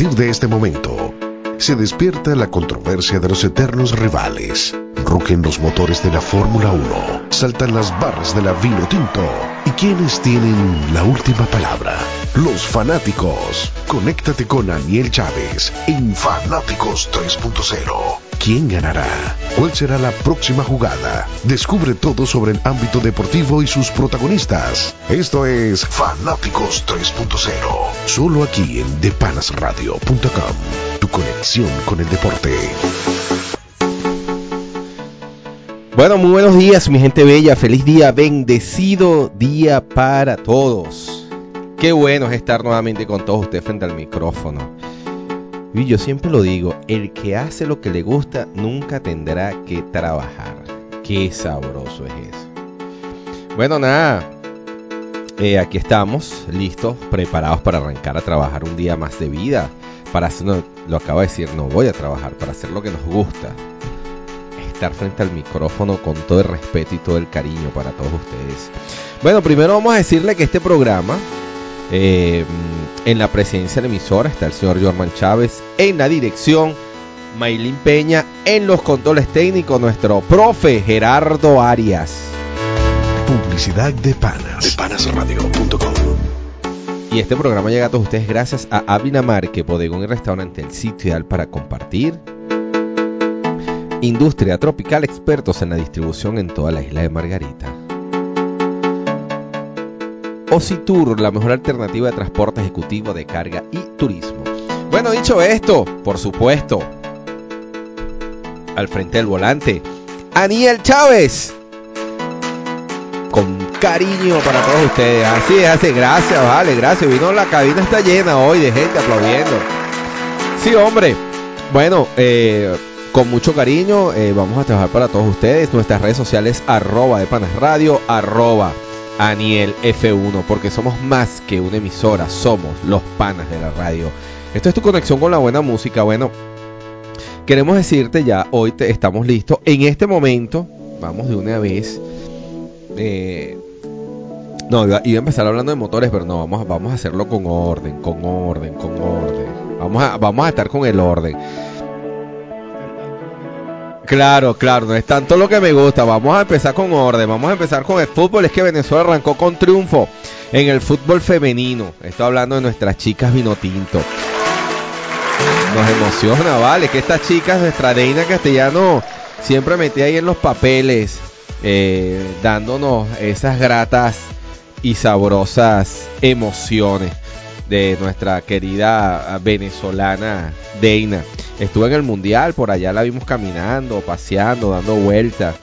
partir de este momento, se despierta la controversia de los eternos rivales. Rugen los motores de la Fórmula 1, saltan las barras de la vino tinto. ¿Y quiénes tienen la última palabra? Los fanáticos. Conéctate con Aniel Chávez en Fanáticos 3.0. ¿Quién ganará? ¿Cuál será la próxima jugada? Descubre todo sobre el ámbito deportivo y sus protagonistas. Esto es Fanáticos 3.0, solo aquí en depanasradio.com, tu conexión con el deporte. Bueno, muy buenos días, mi gente bella. Feliz día, bendecido día para todos. Qué bueno es estar nuevamente con todos ustedes frente al micrófono. Y yo siempre lo digo, el que hace lo que le gusta nunca tendrá que trabajar. Qué sabroso es eso. Bueno, nada, eh, aquí estamos, listos, preparados para arrancar a trabajar un día más de vida. Para hacer, lo acabo de decir, no voy a trabajar, para hacer lo que nos gusta. Estar frente al micrófono con todo el respeto y todo el cariño para todos ustedes. Bueno, primero vamos a decirle que este programa eh, en la presidencia de la emisora está el señor Jorman Chávez. En la dirección, Maylin Peña. En los controles técnicos, nuestro profe Gerardo Arias. Publicidad de panas. De panasradio.com. Y este programa llega a todos ustedes gracias a Avinamar, que bodegón y restaurante, el sitio ideal para compartir. Industria Tropical, expertos en la distribución en toda la isla de Margarita. Ocitur, la mejor alternativa de transporte ejecutivo de carga y turismo. Bueno, dicho esto, por supuesto, al frente del volante, Aniel Chávez. Con cariño para todos ustedes. Así es, hace gracias, vale, gracias. Vino la cabina está llena hoy de gente aplaudiendo. Sí, hombre. Bueno, eh, con mucho cariño eh, vamos a trabajar para todos ustedes. Nuestras redes sociales arroba de panas radio, arroba Aniel F1, porque somos más que una emisora, somos los panas de la radio. Esto es tu conexión con la buena música. Bueno, queremos decirte ya, hoy te, estamos listos. En este momento, vamos de una vez. Eh, no, iba, a empezar hablando de motores, pero no, vamos, a hacerlo con orden, con orden, con orden. Vamos a estar con el orden. Claro, claro, no es tanto lo que me gusta. Vamos a empezar con orden, vamos a empezar con el fútbol. Es que Venezuela arrancó con triunfo en el fútbol femenino. Estoy hablando de nuestras chicas vinotinto. Nos emociona, vale, que estas chicas, nuestra reina castellano, siempre metía ahí en los papeles, eh, dándonos esas gratas y sabrosas emociones de nuestra querida venezolana Deina. Estuvo en el mundial, por allá la vimos caminando, paseando, dando vueltas.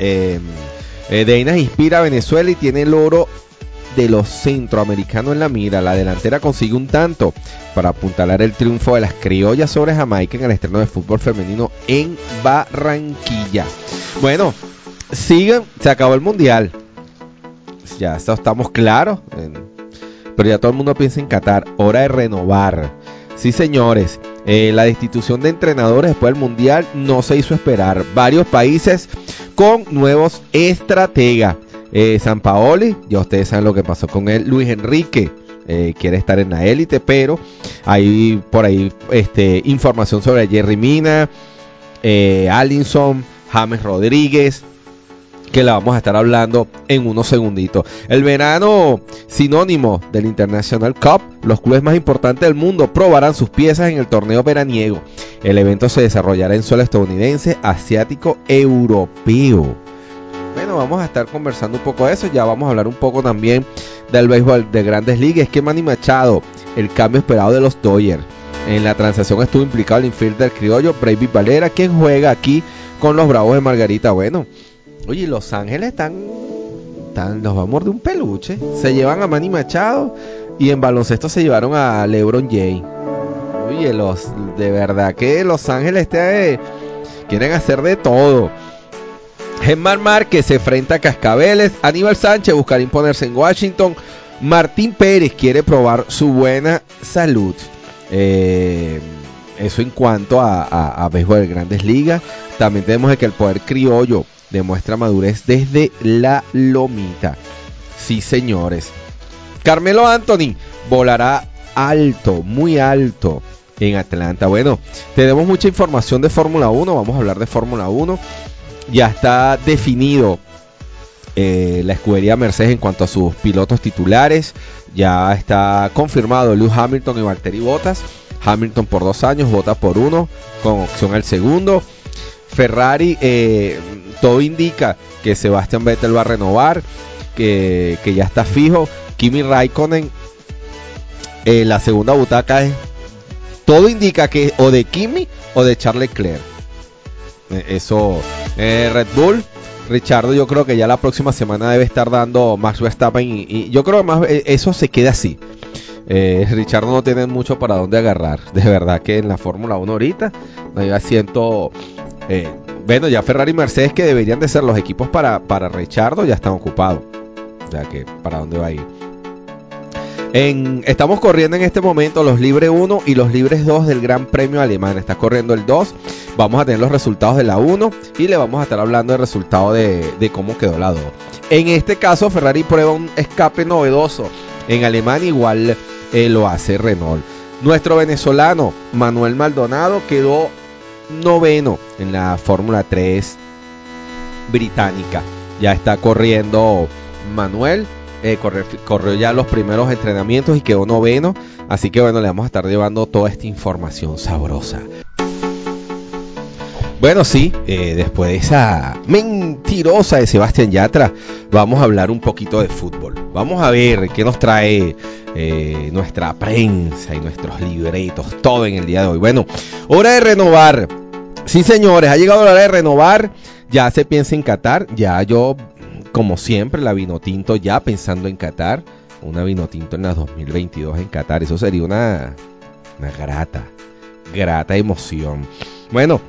Eh, eh, Deina inspira a Venezuela y tiene el oro de los centroamericanos en la mira. La delantera consigue un tanto para apuntalar el triunfo de las criollas sobre Jamaica en el estreno de fútbol femenino en Barranquilla. Bueno, siguen, se acabó el mundial. Ya estamos claros. Pero ya todo el mundo piensa en Qatar. Hora de renovar. Sí, señores. Eh, la destitución de entrenadores después del Mundial no se hizo esperar. Varios países con nuevos estrategas. Eh, San Paoli, ya ustedes saben lo que pasó con él. Luis Enrique eh, quiere estar en la élite, pero hay por ahí este, información sobre Jerry Mina, Allinson, James Rodríguez, que la vamos a estar hablando en unos segunditos. El verano sinónimo del International Cup, los clubes más importantes del mundo probarán sus piezas en el torneo veraniego. El evento se desarrollará en suelo estadounidense, asiático, europeo. Bueno, vamos a estar conversando un poco de eso. Ya vamos a hablar un poco también del béisbol de grandes ligas. Que Manny Machado, el cambio esperado de los Dodgers. En la transacción estuvo implicado el infielder criollo Brady Valera, quien juega aquí con los Bravos de Margarita. Bueno, oye, Los Ángeles están, están los vamos de un peluche. Se llevan a Manny Machado y en baloncesto se llevaron a LeBron James. Oye, los de verdad que Los Ángeles te, quieren hacer de todo. Germán Márquez se enfrenta a Cascabeles. Aníbal Sánchez buscará imponerse en Washington. Martín Pérez quiere probar su buena salud. Eh, eso en cuanto a, a, a de grandes ligas. También tenemos que el poder criollo demuestra madurez desde la lomita. Sí, señores. Carmelo Anthony volará alto, muy alto en Atlanta. Bueno, tenemos mucha información de Fórmula 1, vamos a hablar de Fórmula 1. Ya está definido eh, la escudería Mercedes en cuanto a sus pilotos titulares. Ya está confirmado Lewis Hamilton y Valtteri Bottas. Hamilton por dos años, Bottas por uno, con opción al segundo. Ferrari, eh, todo indica que Sebastian Vettel va a renovar, que, ya está fijo. Kimi Raikkonen, eh, la segunda butaca es. Todo indica que o de Kimi o de Charles Leclerc. eso, Red Bull, Richardo, yo creo que ya la próxima semana debe estar dando Max Verstappen y, yo creo que más eh, eso se queda así. Eh, no tiene mucho para dónde agarrar. De verdad que en la Fórmula 1 ahorita no siento... Eh, bueno, ya Ferrari y Mercedes que deberían de ser los equipos para, para Richardo ya están ocupados. Sea que para dónde va a ir estamos corriendo en este momento los libres 1 y los libres 2 del Gran Premio Alemán. Está corriendo el 2. Vamos a tener los resultados de la 1 y le vamos a estar hablando del resultado de, cómo quedó la 2. En este caso, Ferrari prueba un escape novedoso. En Alemania igual eh, lo hace Renault. Nuestro venezolano Manuel Maldonado quedó noveno en la Fórmula 3 británica. Ya está corriendo Manuel eh, corrió, ya los primeros entrenamientos y quedó noveno. Así que bueno, le vamos a estar llevando toda esta información sabrosa. Bueno, sí, eh, después de esa mentirosa de Sebastián Yatra, vamos a hablar un poquito de fútbol. Vamos a ver qué nos trae eh, nuestra prensa y nuestros libretos, todo en el día de hoy. Bueno, hora de renovar. Sí, señores, ha llegado la hora de renovar. Ya se piensa en Qatar. Ya yo como siempre, la Vinotinto ya pensando en Qatar. Una Vinotinto en la 2022 en Qatar. Eso sería una, una grata, grata emoción. Bueno,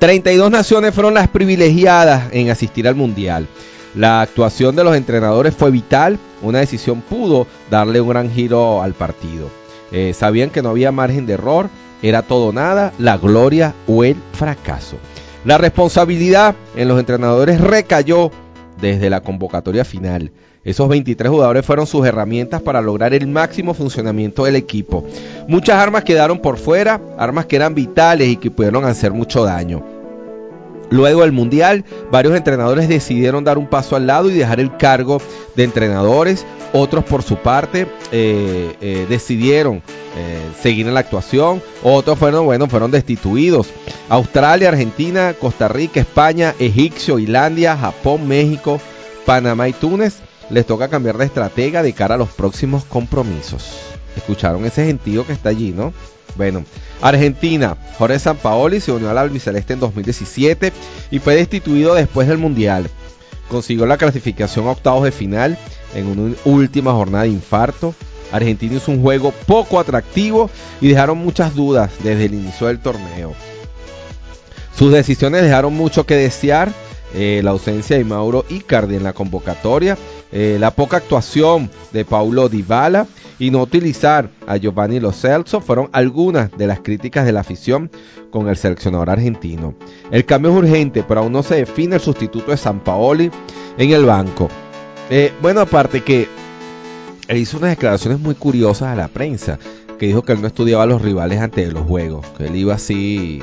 32 naciones fueron las privilegiadas en asistir al Mundial. La actuación de los entrenadores fue vital. Una decisión pudo darle un gran giro al partido. Eh, sabían que no había margen de error. Era todo nada, la gloria o el fracaso. La responsabilidad en los entrenadores recayó desde la convocatoria final. Esos 23 jugadores fueron sus herramientas para lograr el máximo funcionamiento del equipo. Muchas armas quedaron por fuera, armas que eran vitales y que pudieron hacer mucho daño. Luego del Mundial, varios entrenadores decidieron dar un paso al lado y dejar el cargo de entrenadores. Otros, por su parte, eh, eh, decidieron eh, seguir en la actuación. Otros fueron, bueno, fueron destituidos. Australia, Argentina, Costa Rica, España, Egipcio, Islandia, Japón, México, Panamá y Túnez les toca cambiar de estratega de cara a los próximos compromisos. Escucharon ese gentío que está allí, ¿no? Bueno, Argentina, Jorge Sampaoli se unió al albiceleste en 2017 y fue destituido después del Mundial. Consiguió la clasificación a octavos de final en una última jornada de infarto. Argentina hizo un juego poco atractivo y dejaron muchas dudas desde el inicio del torneo. Sus decisiones dejaron mucho que desear. Eh, la ausencia de Mauro Icardi en la convocatoria, eh, la poca actuación de Paulo Dybala y no utilizar a Giovanni Lo Celso fueron algunas de las críticas de la afición con el seleccionador argentino. El cambio es urgente, pero aún no se define el sustituto de San Paoli en el banco. Eh, bueno, aparte que hizo unas declaraciones muy curiosas a la prensa, que dijo que él no estudiaba a los rivales antes de los juegos, que él iba así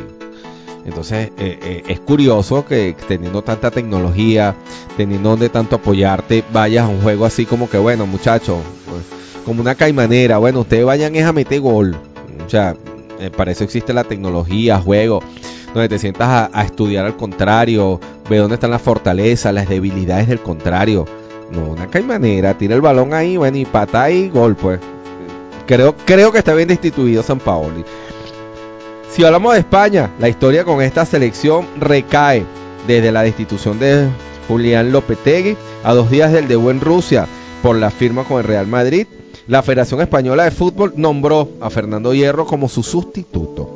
entonces eh, eh, es curioso que teniendo tanta tecnología, teniendo donde tanto apoyarte, vayas a un juego así como que, bueno, muchachos, pues, como una caimanera, bueno, ustedes vayan es a meter gol. O sea, eh, para eso existe la tecnología, juego, donde te sientas a, estudiar al contrario, ve dónde están las fortalezas, las debilidades del contrario. No, una caimanera, tira el balón ahí, bueno, y pata y gol, pues. Creo, creo que está bien destituido San Paoli. Si hablamos de España, la historia con esta selección recae desde la destitución de Julián Lopetegui a dos días del debut en Rusia por la firma con el Real Madrid la Federación Española de Fútbol nombró a Fernando Hierro como su sustituto.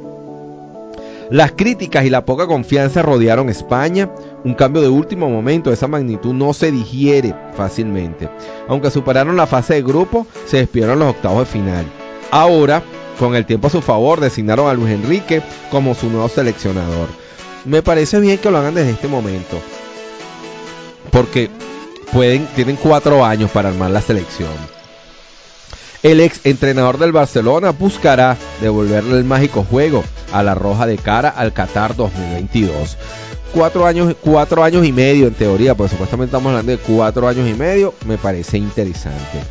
Las críticas y la poca confianza rodearon España. Un cambio de último momento de esa magnitud no se digiere fácilmente. Aunque superaron la fase de grupo, se despidieron los octavos de final. Ahora, con el tiempo a su favor, designaron a Luis Enrique como su nuevo seleccionador. Me parece bien que lo hagan desde este momento. Porque pueden, tienen cuatro años para armar la selección. El ex entrenador del Barcelona buscará devolverle el mágico juego a la Roja de cara al Qatar 2022. Cuatro años, cuatro años y medio en teoría, porque supuestamente estamos hablando de cuatro años y medio, me parece interesante.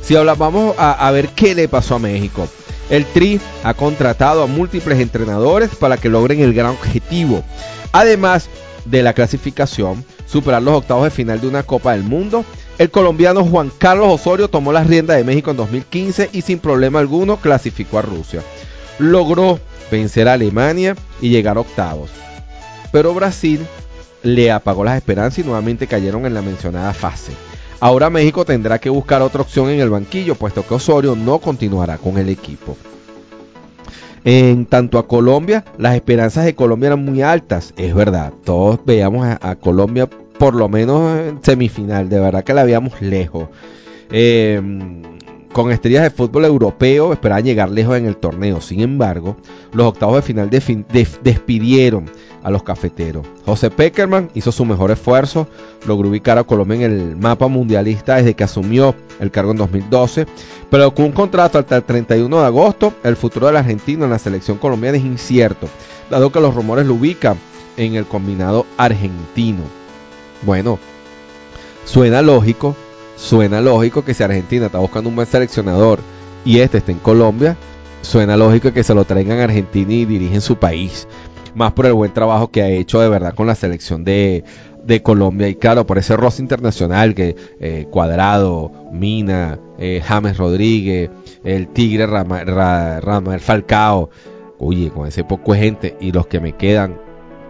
Si hablamos, a ver qué le pasó a México. El Tri ha contratado a múltiples entrenadores para que logren el gran objetivo. Además de la clasificación, superar los octavos de final de una Copa del Mundo. El colombiano Juan Carlos Osorio tomó las riendas de México en 2015 y sin problema alguno clasificó a Rusia. Logró vencer a Alemania y llegar a octavos. Pero Brasil le apagó las esperanzas y nuevamente cayeron en la mencionada fase. Ahora México tendrá que buscar otra opción en el banquillo, puesto que Osorio no continuará con el equipo. En tanto a Colombia, las esperanzas de Colombia eran muy altas, es verdad. Todos veíamos a, Colombia por lo menos en semifinal, de verdad que la veíamos lejos. Eh, con estrellas de fútbol europeo esperaban llegar lejos en el torneo. Sin embargo, los octavos de final despidieron a los cafeteros. José Peckerman hizo su mejor esfuerzo, logró ubicar a Colombia en el mapa mundialista desde que asumió el cargo en 2012, pero con un contrato hasta el 31 de agosto, el futuro del argentino en la selección colombiana es incierto, dado que los rumores lo ubican en el combinado argentino. Bueno, suena lógico, suena lógico que si Argentina está buscando un buen seleccionador y este está en Colombia, suena lógico que se lo traigan a Argentina y dirigen su país más por el buen trabajo que ha hecho de verdad con la selección de, de Colombia. Y claro, por ese roce internacional que eh, Cuadrado, Mina, eh, James Rodríguez, el Tigre Ramel Falcao, oye, con ese poco de gente y los que me quedan,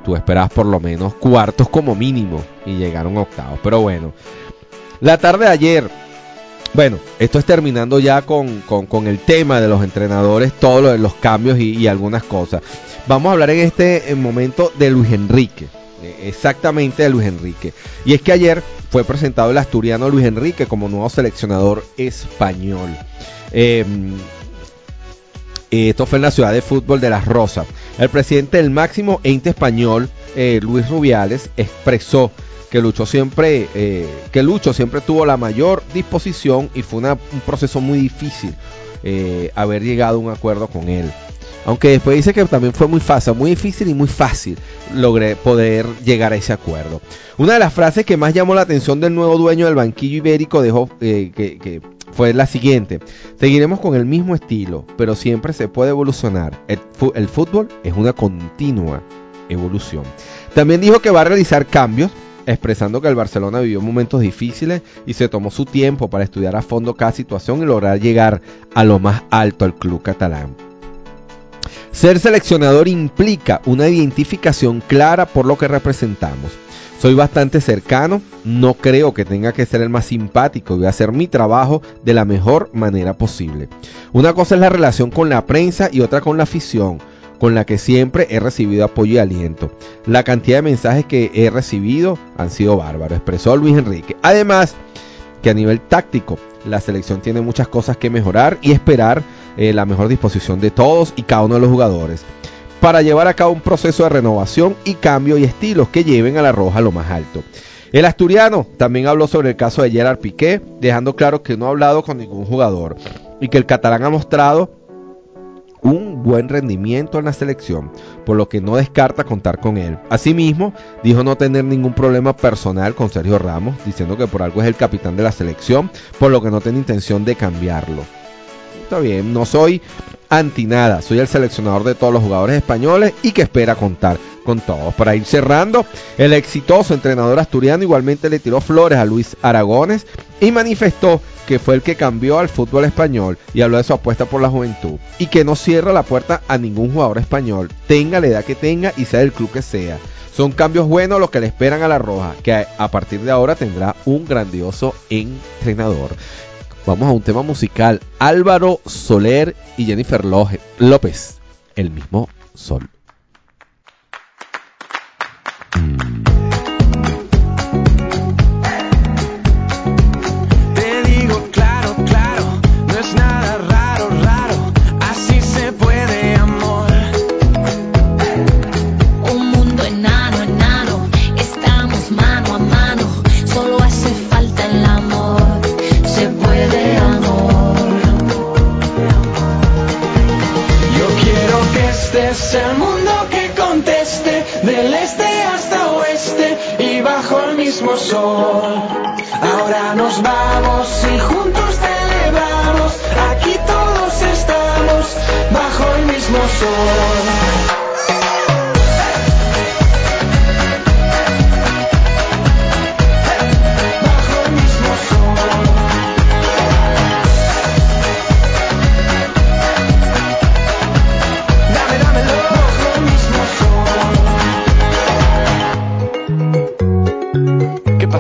tú esperas por lo menos cuartos como mínimo y llegaron octavos, pero bueno, la tarde de ayer bueno, esto es terminando ya con, con, el tema de los entrenadores, todos los cambios y, algunas cosas. Vamos a hablar en este momento de Luis Enrique, eh, exactamente de Luis Enrique. Y es que ayer fue presentado el asturiano Luis Enrique como nuevo seleccionador español. Eh, esto fue en la ciudad de fútbol de Las Rosas. El presidente del máximo ente español, eh, Luis Rubiales, expresó que Lucho siempre, eh, que siempre tuvo la mayor disposición y fue un proceso muy difícil eh, haber llegado a un acuerdo con él. Aunque después dice que también fue muy fácil, muy difícil y muy fácil logré poder llegar a ese acuerdo. Una de las frases que más llamó la atención del nuevo dueño del banquillo ibérico dejó, eh, que, fue la siguiente. Seguiremos con el mismo estilo, pero siempre se puede evolucionar. el fútbol es una continua evolución. También dijo que va a realizar cambios expresando que el Barcelona vivió momentos difíciles y se tomó su tiempo para estudiar a fondo cada situación y lograr llegar a lo más alto al club catalán. Ser seleccionador implica una identificación clara por lo que representamos. Soy bastante cercano, no creo que tenga que ser el más simpático y voy a hacer mi trabajo de la mejor manera posible. Una cosa es la relación con la prensa y otra con la afición con la que siempre he recibido apoyo y aliento. La cantidad de mensajes que he recibido han sido bárbaros, expresó Luis Enrique. Además, que a nivel táctico, la selección tiene muchas cosas que mejorar y esperar eh, la mejor disposición de todos y cada uno de los jugadores para llevar a cabo un proceso de renovación y cambio y estilos que lleven a la roja lo más alto. El asturiano también habló sobre el caso de Gerard Piqué, dejando claro que no ha hablado con ningún jugador y que el catalán ha mostrado un buen rendimiento en la selección, por lo que no descarta contar con él. Asimismo, dijo no tener ningún problema personal con Sergio Ramos, diciendo que por algo es el capitán de la selección, por lo que no tiene intención de cambiarlo. Está bien, no soy anti nada, soy el seleccionador de todos los jugadores españoles y que espera contar con todos. Para ir cerrando, el exitoso entrenador asturiano igualmente le tiró flores a Luis Aragones y manifestó que fue el que cambió al fútbol español y habló de su apuesta por la juventud y que no cierra la puerta a ningún jugador español, tenga la edad que tenga y sea del club que sea. Son cambios buenos los que le esperan a la Roja, que a partir de ahora tendrá un grandioso entrenador. Vamos a un tema musical. Álvaro Soler y Jennifer López. El mismo sol. Es el mundo que conteste, del este hasta oeste y bajo el mismo sol. Ahora nos vamos y juntos celebramos, aquí todos estamos bajo el mismo sol.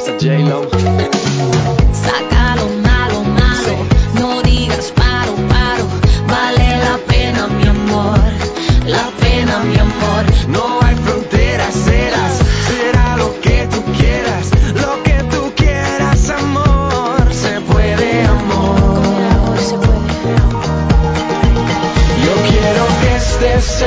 Pasa, J-Lo? Saca lo malo, malo. No digas paro, paro. Vale la pena, mi amor. La pena, mi amor. No hay fronteras, serás, será lo que tú quieras, lo que tú quieras, amor, se puede, amor. se puede. Yo quiero que este es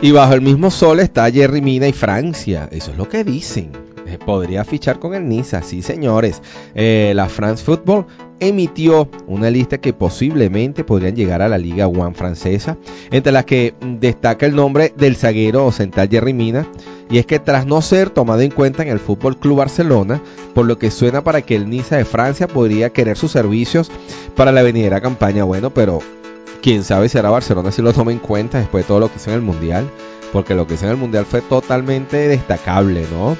y bajo el mismo sol está Jerry Mina y Francia. Eso es lo que dicen. Eh, Podría fichar con el Niza, sí señores. Eh, la France Football emitió una lista que posiblemente podrían llegar a la Liga One francesa, entre las que destaca el nombre del zaguero central Jerry Mina. Y es que tras no ser tomado en cuenta en el Fútbol Club Barcelona, por lo que suena para que el Niza de Francia podría querer sus servicios para la venidera campaña. Bueno, pero quién sabe si ahora Barcelona si lo toma en cuenta después de todo lo que hizo en el Mundial, porque lo que hizo en el Mundial fue totalmente destacable, ¿no?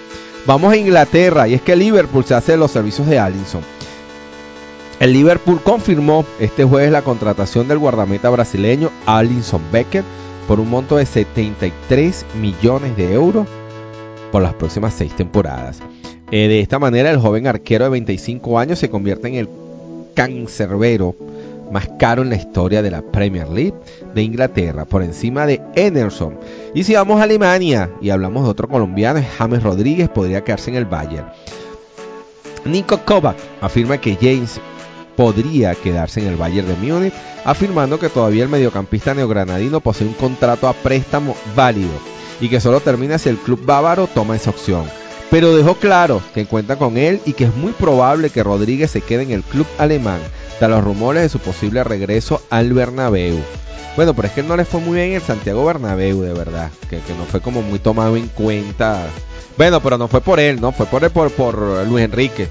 Vamos a Inglaterra y es que Liverpool se hace de los servicios de Allison. El Liverpool confirmó este jueves la contratación del guardameta brasileño Alisson Becker por un monto de 73 millones de euros por las próximas seis temporadas. Eh, de esta manera, el joven arquero de 25 años se convierte en el cancerbero más caro en la historia de la Premier League de Inglaterra, por encima de Enerson. Y si vamos a Alemania y hablamos de otro colombiano, James Rodríguez podría quedarse en el Bayern. Nico Kovac afirma que James podría quedarse en el Bayern de Múnich, afirmando que todavía el mediocampista neogranadino posee un contrato a préstamo válido y que solo termina si el club bávaro toma esa opción. Pero dejó claro que cuenta con él y que es muy probable que Rodríguez se quede en el club alemán, tras los rumores de su posible regreso al Bernabéu. Bueno, pero es que no le fue muy bien el Santiago Bernabéu, de verdad, que, no fue como muy tomado en cuenta. Bueno, pero no fue por él, no, fue por, por, por Luis Enrique.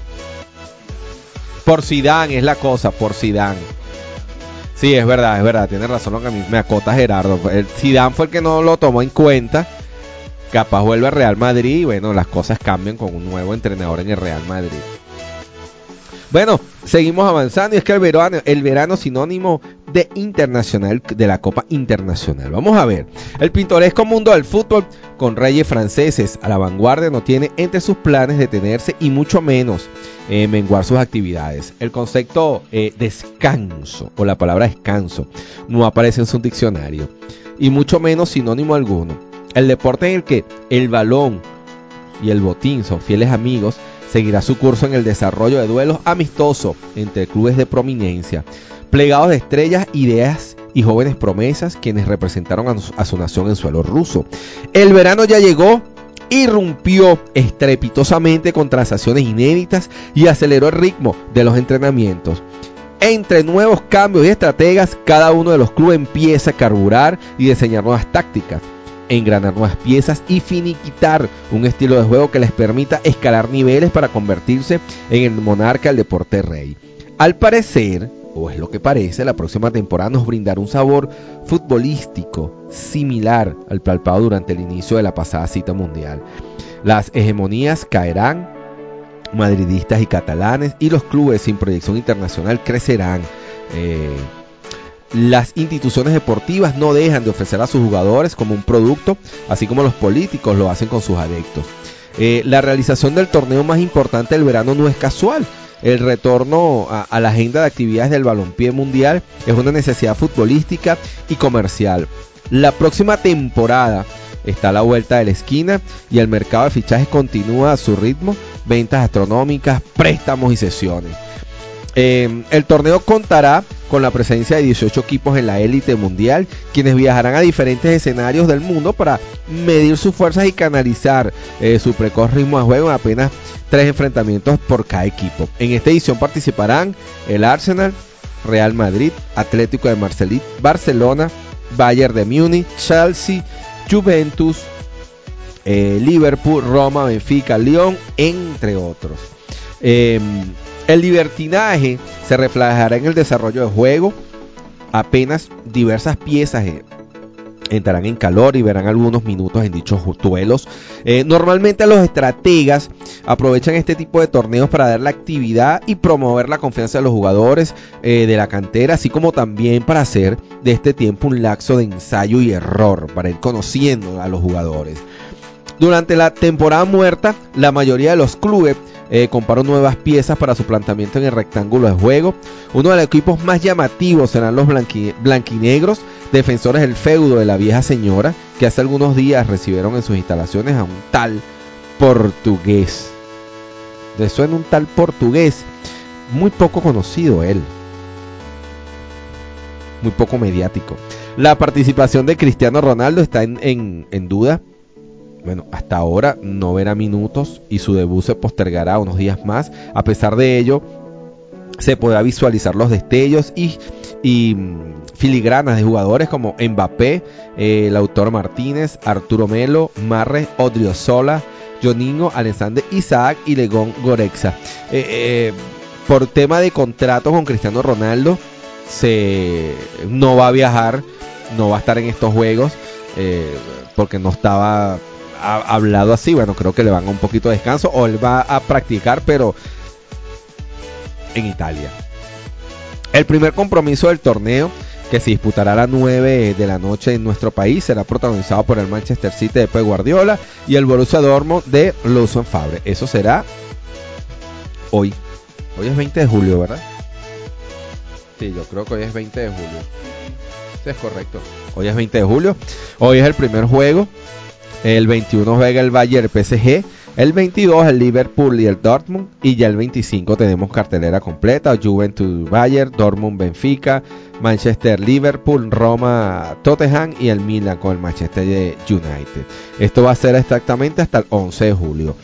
Por Sidán es la cosa, por Sidán. Sí, es verdad, es verdad, tiene razón lo que a mí me acota Gerardo. El Zidane fue el que no lo tomó en cuenta. Capaz vuelve a Real Madrid y bueno, las cosas cambian con un nuevo entrenador en el Real Madrid. Bueno, seguimos avanzando y es que el verano, el verano sinónimo de internacional de la Copa Internacional. Vamos a ver, el pintoresco mundo del fútbol con reyes franceses a la vanguardia no tiene entre sus planes detenerse y mucho menos eh, menguar sus actividades. El concepto eh, descanso o la palabra descanso no aparece en su diccionario y mucho menos sinónimo alguno. El deporte en el que el balón y el Botín son fieles amigos, seguirá su curso en el desarrollo de duelos amistosos entre clubes de prominencia, plegados de estrellas, ideas y jóvenes promesas quienes representaron a su, nación en suelo ruso. El verano ya llegó, irrumpió estrepitosamente con transacciones inéditas y aceleró el ritmo de los entrenamientos. Entre nuevos cambios y estrategas, cada uno de los clubes empieza a carburar y diseñar nuevas tácticas, engranar nuevas piezas y finiquitar un estilo de juego que les permita escalar niveles para convertirse en el monarca del deporte rey. Al parecer, o es lo que parece, la próxima temporada nos brindará un sabor futbolístico similar al palpado durante el inicio de la pasada cita mundial. Las hegemonías caerán, madridistas y catalanes, y los clubes sin proyección internacional crecerán. Eh, las instituciones deportivas no dejan de ofrecer a sus jugadores como un producto, así como los políticos lo hacen con sus adeptos. Eh, la realización del torneo más importante del verano no es casual. El retorno a, a la agenda de actividades del balompié mundial es una necesidad futbolística y comercial. La próxima temporada está a la vuelta de la esquina y el mercado de fichajes continúa a su ritmo, ventas astronómicas, préstamos y sesiones. Eh, el torneo contará con la presencia de 18 equipos en la élite mundial, quienes viajarán a diferentes escenarios del mundo para medir sus fuerzas y canalizar eh, su precoz ritmo de juego en apenas tres enfrentamientos por cada equipo. En esta edición participarán el Arsenal, Real Madrid, Atlético de Marcelit, Barcelona, Bayern de Múnich, Chelsea, Juventus, eh, Liverpool, Roma, Benfica, Lyon, entre otros. Eh, el libertinaje se reflejará en el desarrollo de juego. Apenas diversas piezas eh, entrarán en calor y verán algunos minutos en dichos duelos. Eh, normalmente los estrategas aprovechan este tipo de torneos para dar la actividad y promover la confianza de los jugadores eh, de la cantera, así como también para hacer de este tiempo un laxo de ensayo y error, para ir conociendo a los jugadores. Durante la temporada muerta, la mayoría de los clubes eh, comparó nuevas piezas para su planteamiento en el rectángulo de juego. Uno de los equipos más llamativos serán los blanqui- blanquinegros, defensores del feudo de la vieja señora, que hace algunos días recibieron en sus instalaciones a un tal portugués. ¿Le suena un tal portugués? Muy poco conocido él. Muy poco mediático. La participación de Cristiano Ronaldo está en duda. Bueno, hasta ahora no verá minutos y su debut se postergará unos días más. A pesar de ello, se podrá visualizar los destellos y, mm, filigranas de jugadores como Mbappé, eh, Lautaro Martínez, Arturo Melo, Marres, Odriozola, Joninho, Alexander Isaac y Legón Gorexa. Eh, eh, por tema de contrato con Cristiano Ronaldo, se no va a viajar, no va a estar en estos juegos eh, porque no estaba ha- hablado así. Bueno, creo que le van a un poquito de descanso o él va a practicar, pero en Italia. El primer compromiso del torneo que se disputará a las 9 de la noche en nuestro país será protagonizado por el Manchester City de Pep Guardiola y el Borussia Dortmund de Lawson Fabre. Eso será hoy. Hoy es 20 de julio, ¿verdad? Sí, yo creo que hoy es 20 de julio. Es correcto. Hoy es 20 de julio. Hoy es el primer juego. El 21 juega el Bayern PSG. El 22 el Liverpool y el Dortmund. Y ya el 25 tenemos cartelera completa. Juventus Bayern, Dortmund Benfica, Manchester Liverpool, Roma Tottenham y el Milan con el Manchester United. Esto va a ser exactamente hasta el 11 de julio.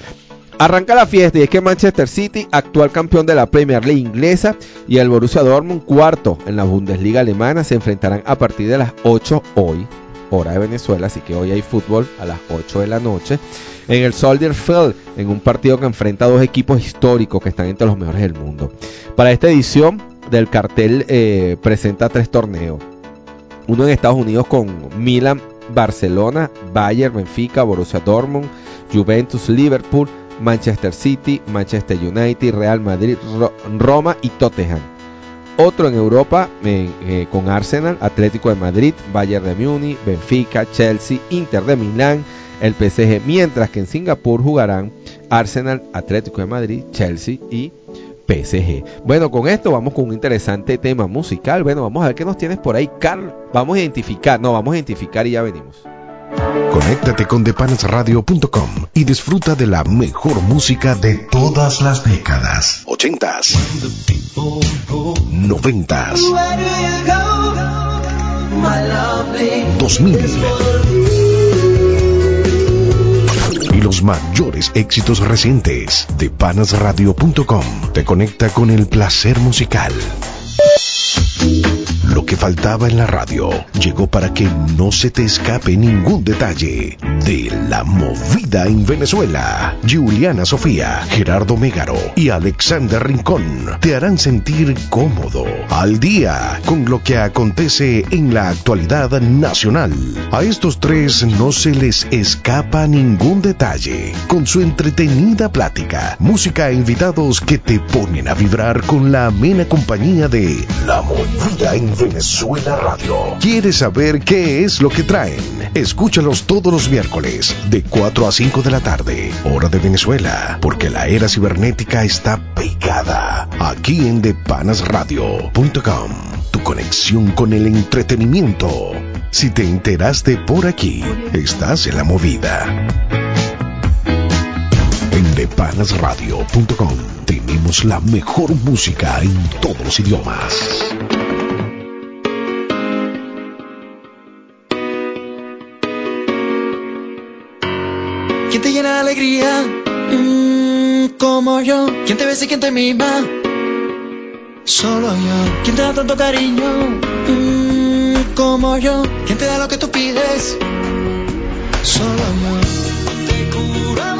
Arranca la fiesta y es que Manchester City, actual campeón de la Premier League inglesa, y el Borussia Dortmund, cuarto en la Bundesliga alemana, se enfrentarán a partir de las 8 hoy, hora de Venezuela, así que hoy hay fútbol a las 8 de la noche, en el Soldier Field, en un partido que enfrenta a dos equipos históricos que están entre los mejores del mundo. Para esta edición del cartel eh, presenta tres torneos. Uno en Estados Unidos con Milan, Barcelona, Bayern, Benfica, Borussia Dortmund, Juventus, Liverpool, Manchester City, Manchester United, Real Madrid, Ro- Roma y Tottenham. Otro en Europa eh, con Arsenal, Atlético de Madrid, Bayern de Múnich, Benfica, Chelsea, Inter de Milán, el PSG, mientras que en Singapur jugarán Arsenal, Atlético de Madrid, Chelsea y PSG. Bueno, con esto vamos con un interesante tema musical. Bueno, vamos a ver qué nos tienes por ahí, Carl. Vamos a identificar, no, vamos a identificar y ya venimos. Conéctate con depanasradio.com y disfruta de la mejor música de todas las décadas. 80s, 90s, 2000 y los mayores éxitos recientes. Depanasradio.com te conecta con el placer musical. Lo que faltaba en la radio llegó para que no se te escape ningún detalle de la movida en Venezuela. Juliana Sofía, Gerardo Mégaro y Alexander Rincón te harán sentir cómodo, al día con lo que acontece en la actualidad nacional. A estos tres no se les escapa ningún detalle con su entretenida plática, música e invitados que te ponen a vibrar con la amena compañía de La Movida en Venezuela Radio. ¿Quieres saber qué es lo que traen? Escúchalos todos los miércoles de 4 a 5 de la tarde, hora de Venezuela, porque la era cibernética está pegada aquí en depanasradio.com. Tu conexión con el entretenimiento. Si te enteraste por aquí, estás en la movida. En depanasradio.com tenemos la mejor música en todos los idiomas. ¿Quién te llena de alegría? Mm, como yo. ¿Quién te besa y quién te mima? Solo yo. ¿Quién te da tanto cariño? Mm, como yo. ¿Quién te da lo que tú pides? Solo yo. Te juro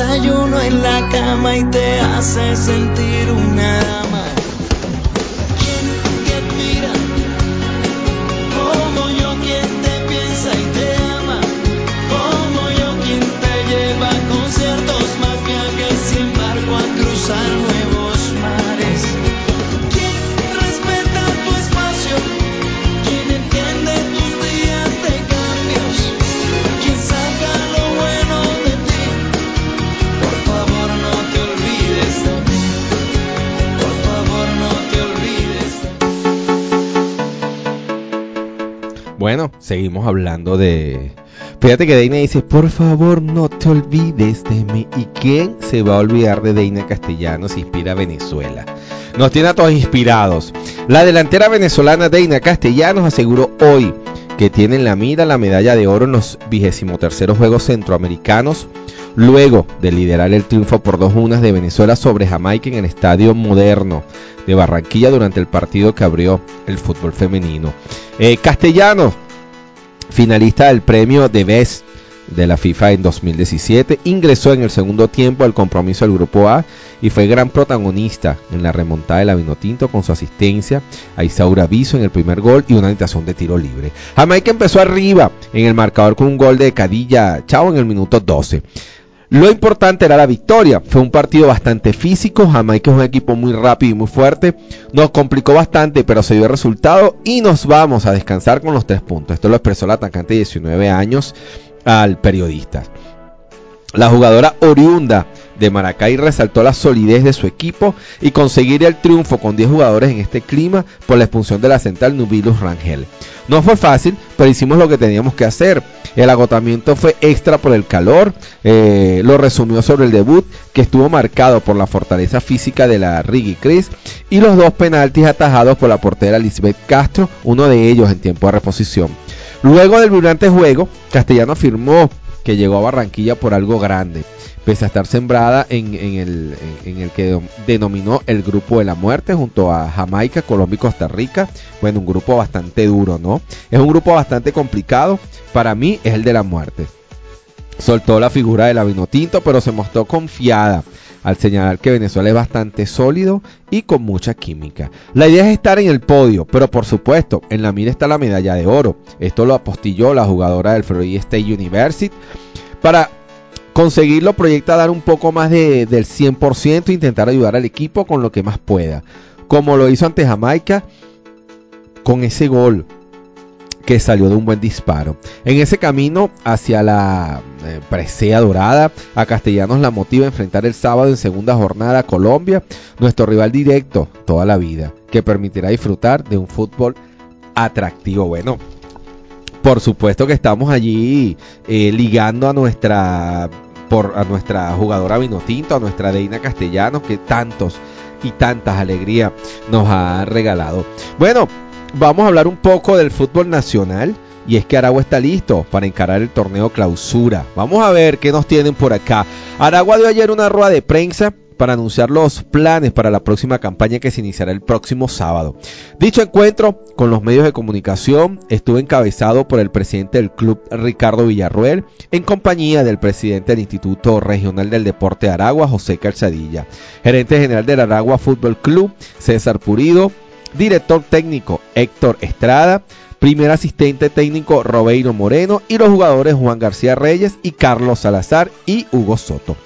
desayuno en la cama y te hace sentir una seguimos hablando de Fíjate que Deina dice, por favor no te olvides de mí. ¿Y quién se va a olvidar de Deina Castellanos? Inspira Venezuela. Nos tiene a todos inspirados. La delantera venezolana Deina Castellanos aseguró hoy que tiene en la mira la medalla de oro en los 23 Juegos Centroamericanos, luego de liderar el triunfo por dos unas de Venezuela sobre Jamaica en el Estadio Moderno de Barranquilla durante el partido que abrió el fútbol femenino. Eh, Castellanos finalista del premio de Best de la FIFA en 2017, ingresó en el segundo tiempo al compromiso del Grupo A y fue gran protagonista en la remontada de la Vinotinto con su asistencia a Isaura Viso en el primer gol y una anotación de tiro libre. Jamaica empezó arriba en el marcador con un gol de Cadilla Chao en el minuto 12. Lo importante era la victoria. Fue un partido bastante físico. Jamaica es un equipo muy rápido y muy fuerte. Nos complicó bastante, pero se dio el resultado y nos vamos a descansar con los tres puntos. Esto lo expresó el atacante de 19 años al periodista. La jugadora oriunda de Maracay resaltó la solidez de su equipo y conseguir el triunfo con 10 jugadores en este clima por la expulsión de la central Nubilus Rangel. No fue fácil, pero hicimos lo que teníamos que hacer. El agotamiento fue extra por el calor. Eh, lo resumió sobre el debut, que estuvo marcado por la fortaleza física de la Rigi Cris y los dos penaltis atajados por la portera Lisbeth Castro, uno de ellos en tiempo de reposición. Luego del brillante juego, Castellano afirmó que llegó a Barranquilla por algo grande, pese a estar sembrada en, el, en el que denominó el grupo de la muerte junto a Jamaica, Colombia y Costa Rica. Bueno, un grupo bastante duro, ¿no? Es un grupo bastante complicado. Para mí es el de la muerte. Soltó la figura de la Vinotinto, pero se mostró confiada al señalar que Venezuela es bastante sólido y con mucha química. La idea es estar en el podio, pero por supuesto, en la mira está la medalla de oro. Esto lo apostilló la jugadora del Florida State University. Para conseguirlo proyecta dar un poco más de, del 100% e intentar ayudar al equipo con lo que más pueda. Como lo hizo ante Jamaica con ese gol que salió de un buen disparo. En ese camino hacia la eh, presea dorada, a Castellanos la motiva a enfrentar el sábado en segunda jornada a Colombia, nuestro rival directo toda la vida, que permitirá disfrutar de un fútbol atractivo. Bueno, por supuesto que estamos allí eh, ligando a nuestra por a nuestra jugadora Vinotinto, a nuestra Deina Castellanos, que tantos y tantas alegrías nos ha regalado. Bueno, vamos a hablar un poco del fútbol nacional. Y es que Aragua está listo para encarar el torneo clausura. Vamos a ver qué nos tienen por acá. Aragua dio ayer una rueda de prensa para anunciar los planes para la próxima campaña que se iniciará el próximo sábado. Dicho encuentro con los medios de comunicación estuvo encabezado por el presidente del club Ricardo Villarruel en compañía del presidente del Instituto Regional del Deporte de Aragua José Calzadilla, gerente general del Aragua Fútbol Club César Purido, director técnico Héctor Estrada, primer asistente técnico Robeiro Moreno y los jugadores Juan García Reyes y Carlos Salazar y Hugo Soto.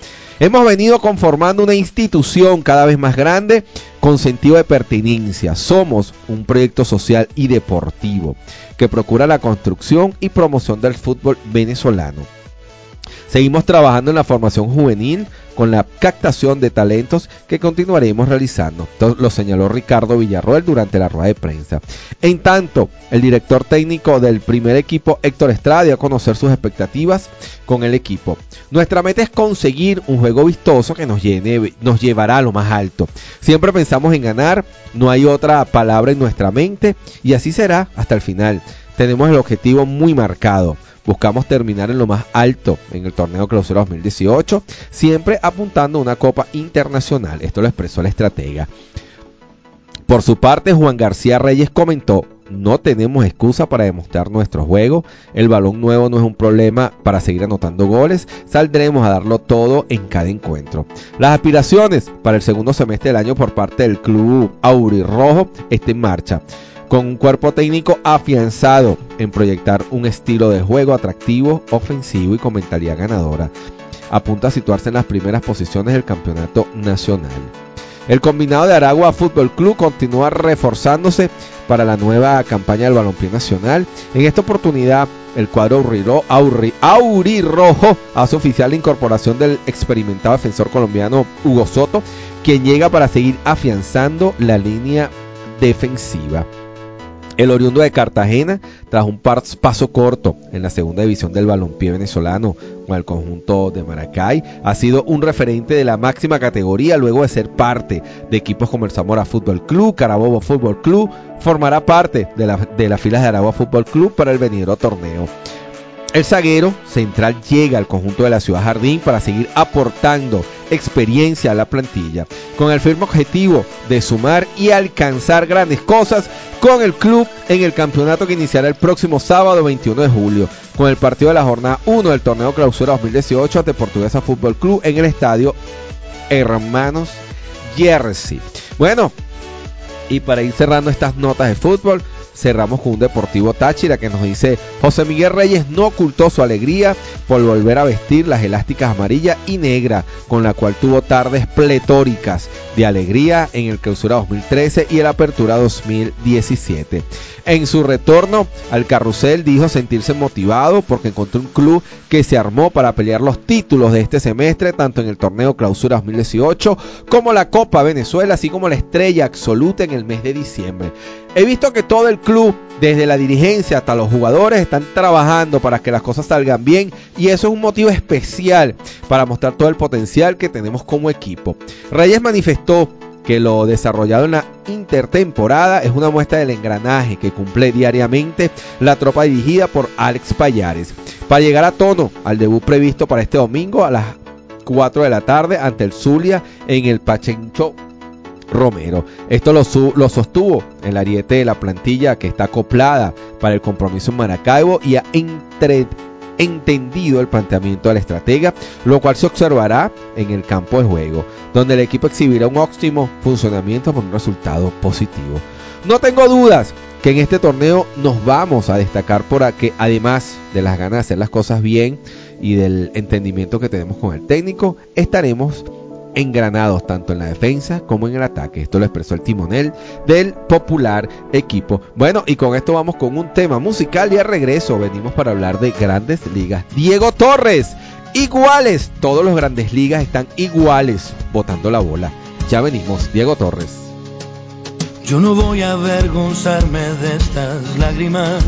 Hemos venido conformando una institución cada vez más grande con sentido de pertinencia. Somos un proyecto social y deportivo que procura la construcción y promoción del fútbol venezolano. Seguimos trabajando en la formación juvenil con la captación de talentos que continuaremos realizando. Lo señaló Ricardo Villarroel durante la rueda de prensa. En tanto, el director técnico del primer equipo, Héctor Estrada, dio a conocer sus expectativas con el equipo. Nuestra meta es conseguir un juego vistoso que nos, nos llevará a lo más alto. Siempre pensamos en ganar, no hay otra palabra en nuestra mente y así será hasta el final. Tenemos el objetivo muy marcado Buscamos terminar en lo más alto en el torneo clausura 2018, siempre apuntando a una copa internacional. Esto lo expresó la estratega. Por su parte, Juan García Reyes comentó, no tenemos excusa para demostrar nuestro juego, el balón nuevo no es un problema para seguir anotando goles, saldremos a darlo todo en cada encuentro. Las aspiraciones para el segundo semestre del año por parte del club Auri Rojo están en marcha con un cuerpo técnico afianzado en proyectar un estilo de juego atractivo, ofensivo y con mentalidad ganadora. Apunta a situarse en las primeras posiciones del campeonato nacional. El combinado de Aragua Fútbol Club continúa reforzándose para la nueva campaña del balompié nacional. En esta oportunidad, el cuadro Auri, Rojo hace oficial la incorporación del experimentado defensor colombiano Hugo Soto, quien llega para seguir afianzando la línea defensiva. El oriundo de Cartagena, tras un paso corto en la segunda división del balompié venezolano con el conjunto de Maracay, ha sido un referente de la máxima categoría luego de ser parte de equipos como el Zamora Fútbol Club, Carabobo Fútbol Club, formará parte de, la- de las filas de Aragua Fútbol Club para el venidero torneo. El zaguero central llega al conjunto de la Ciudad Jardín para seguir aportando experiencia a la plantilla, con el firme objetivo de sumar y alcanzar grandes cosas con el club en el campeonato que iniciará el próximo sábado 21 de julio, con el partido de la jornada 1 del torneo clausura 2018 ante Portuguesa Fútbol Club en el estadio Hermanos Jersey. Bueno, y para ir cerrando estas notas de fútbol, cerramos con un Deportivo Táchira que nos dice José Miguel Reyes no ocultó su alegría por volver a vestir las elásticas amarilla y negra con la cual tuvo tardes pletóricas de alegría en el clausura 2013 y el apertura 2017. En su retorno al carrusel dijo sentirse motivado porque encontró un club que se armó para pelear los títulos de este semestre, tanto en el torneo clausura 2018 como la Copa Venezuela, así como la estrella absoluta en el mes de diciembre. He visto que todo el club, desde la dirigencia hasta los jugadores, están trabajando para que las cosas salgan bien y eso es un motivo especial para mostrar todo el potencial que tenemos como equipo. Reyes manifestó que lo desarrollado en la intertemporada es una muestra del engranaje que cumple diariamente la tropa dirigida por Alex Payares para llegar a tono al debut previsto para este domingo a las 4 de la tarde ante el Zulia en el Pachencho Romero. Esto lo, lo sostuvo el ariete de la plantilla que está acoplada para el compromiso en Maracaibo y ha entendido el planteamiento del estratega, lo cual se observará en el campo de juego, donde el equipo exhibirá un óptimo funcionamiento por un resultado positivo. No tengo dudas que en este torneo nos vamos a destacar por que además de las ganas de hacer las cosas bien y del entendimiento que tenemos con el técnico, estaremos engranados tanto en la defensa como en el ataque. Esto lo expresó el timonel del popular equipo. Bueno, y con esto vamos con un tema musical y al regreso venimos para hablar de grandes ligas. Diego Torres, iguales, todos los grandes ligas están iguales botando la bola. Ya venimos, Diego Torres. Yo no voy a avergonzarme de estas lágrimas,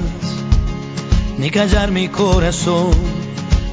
ni callar mi corazón,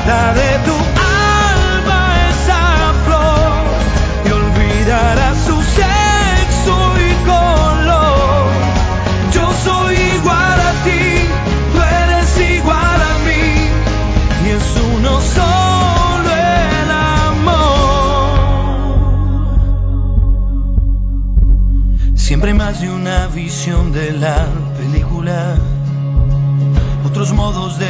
Rescata de tu alma esa flor y olvidarás su sexo y color. Yo soy igual a ti, tú eres igual a mí, y es uno solo el amor. Siempre más de una visión de la película, otros modos de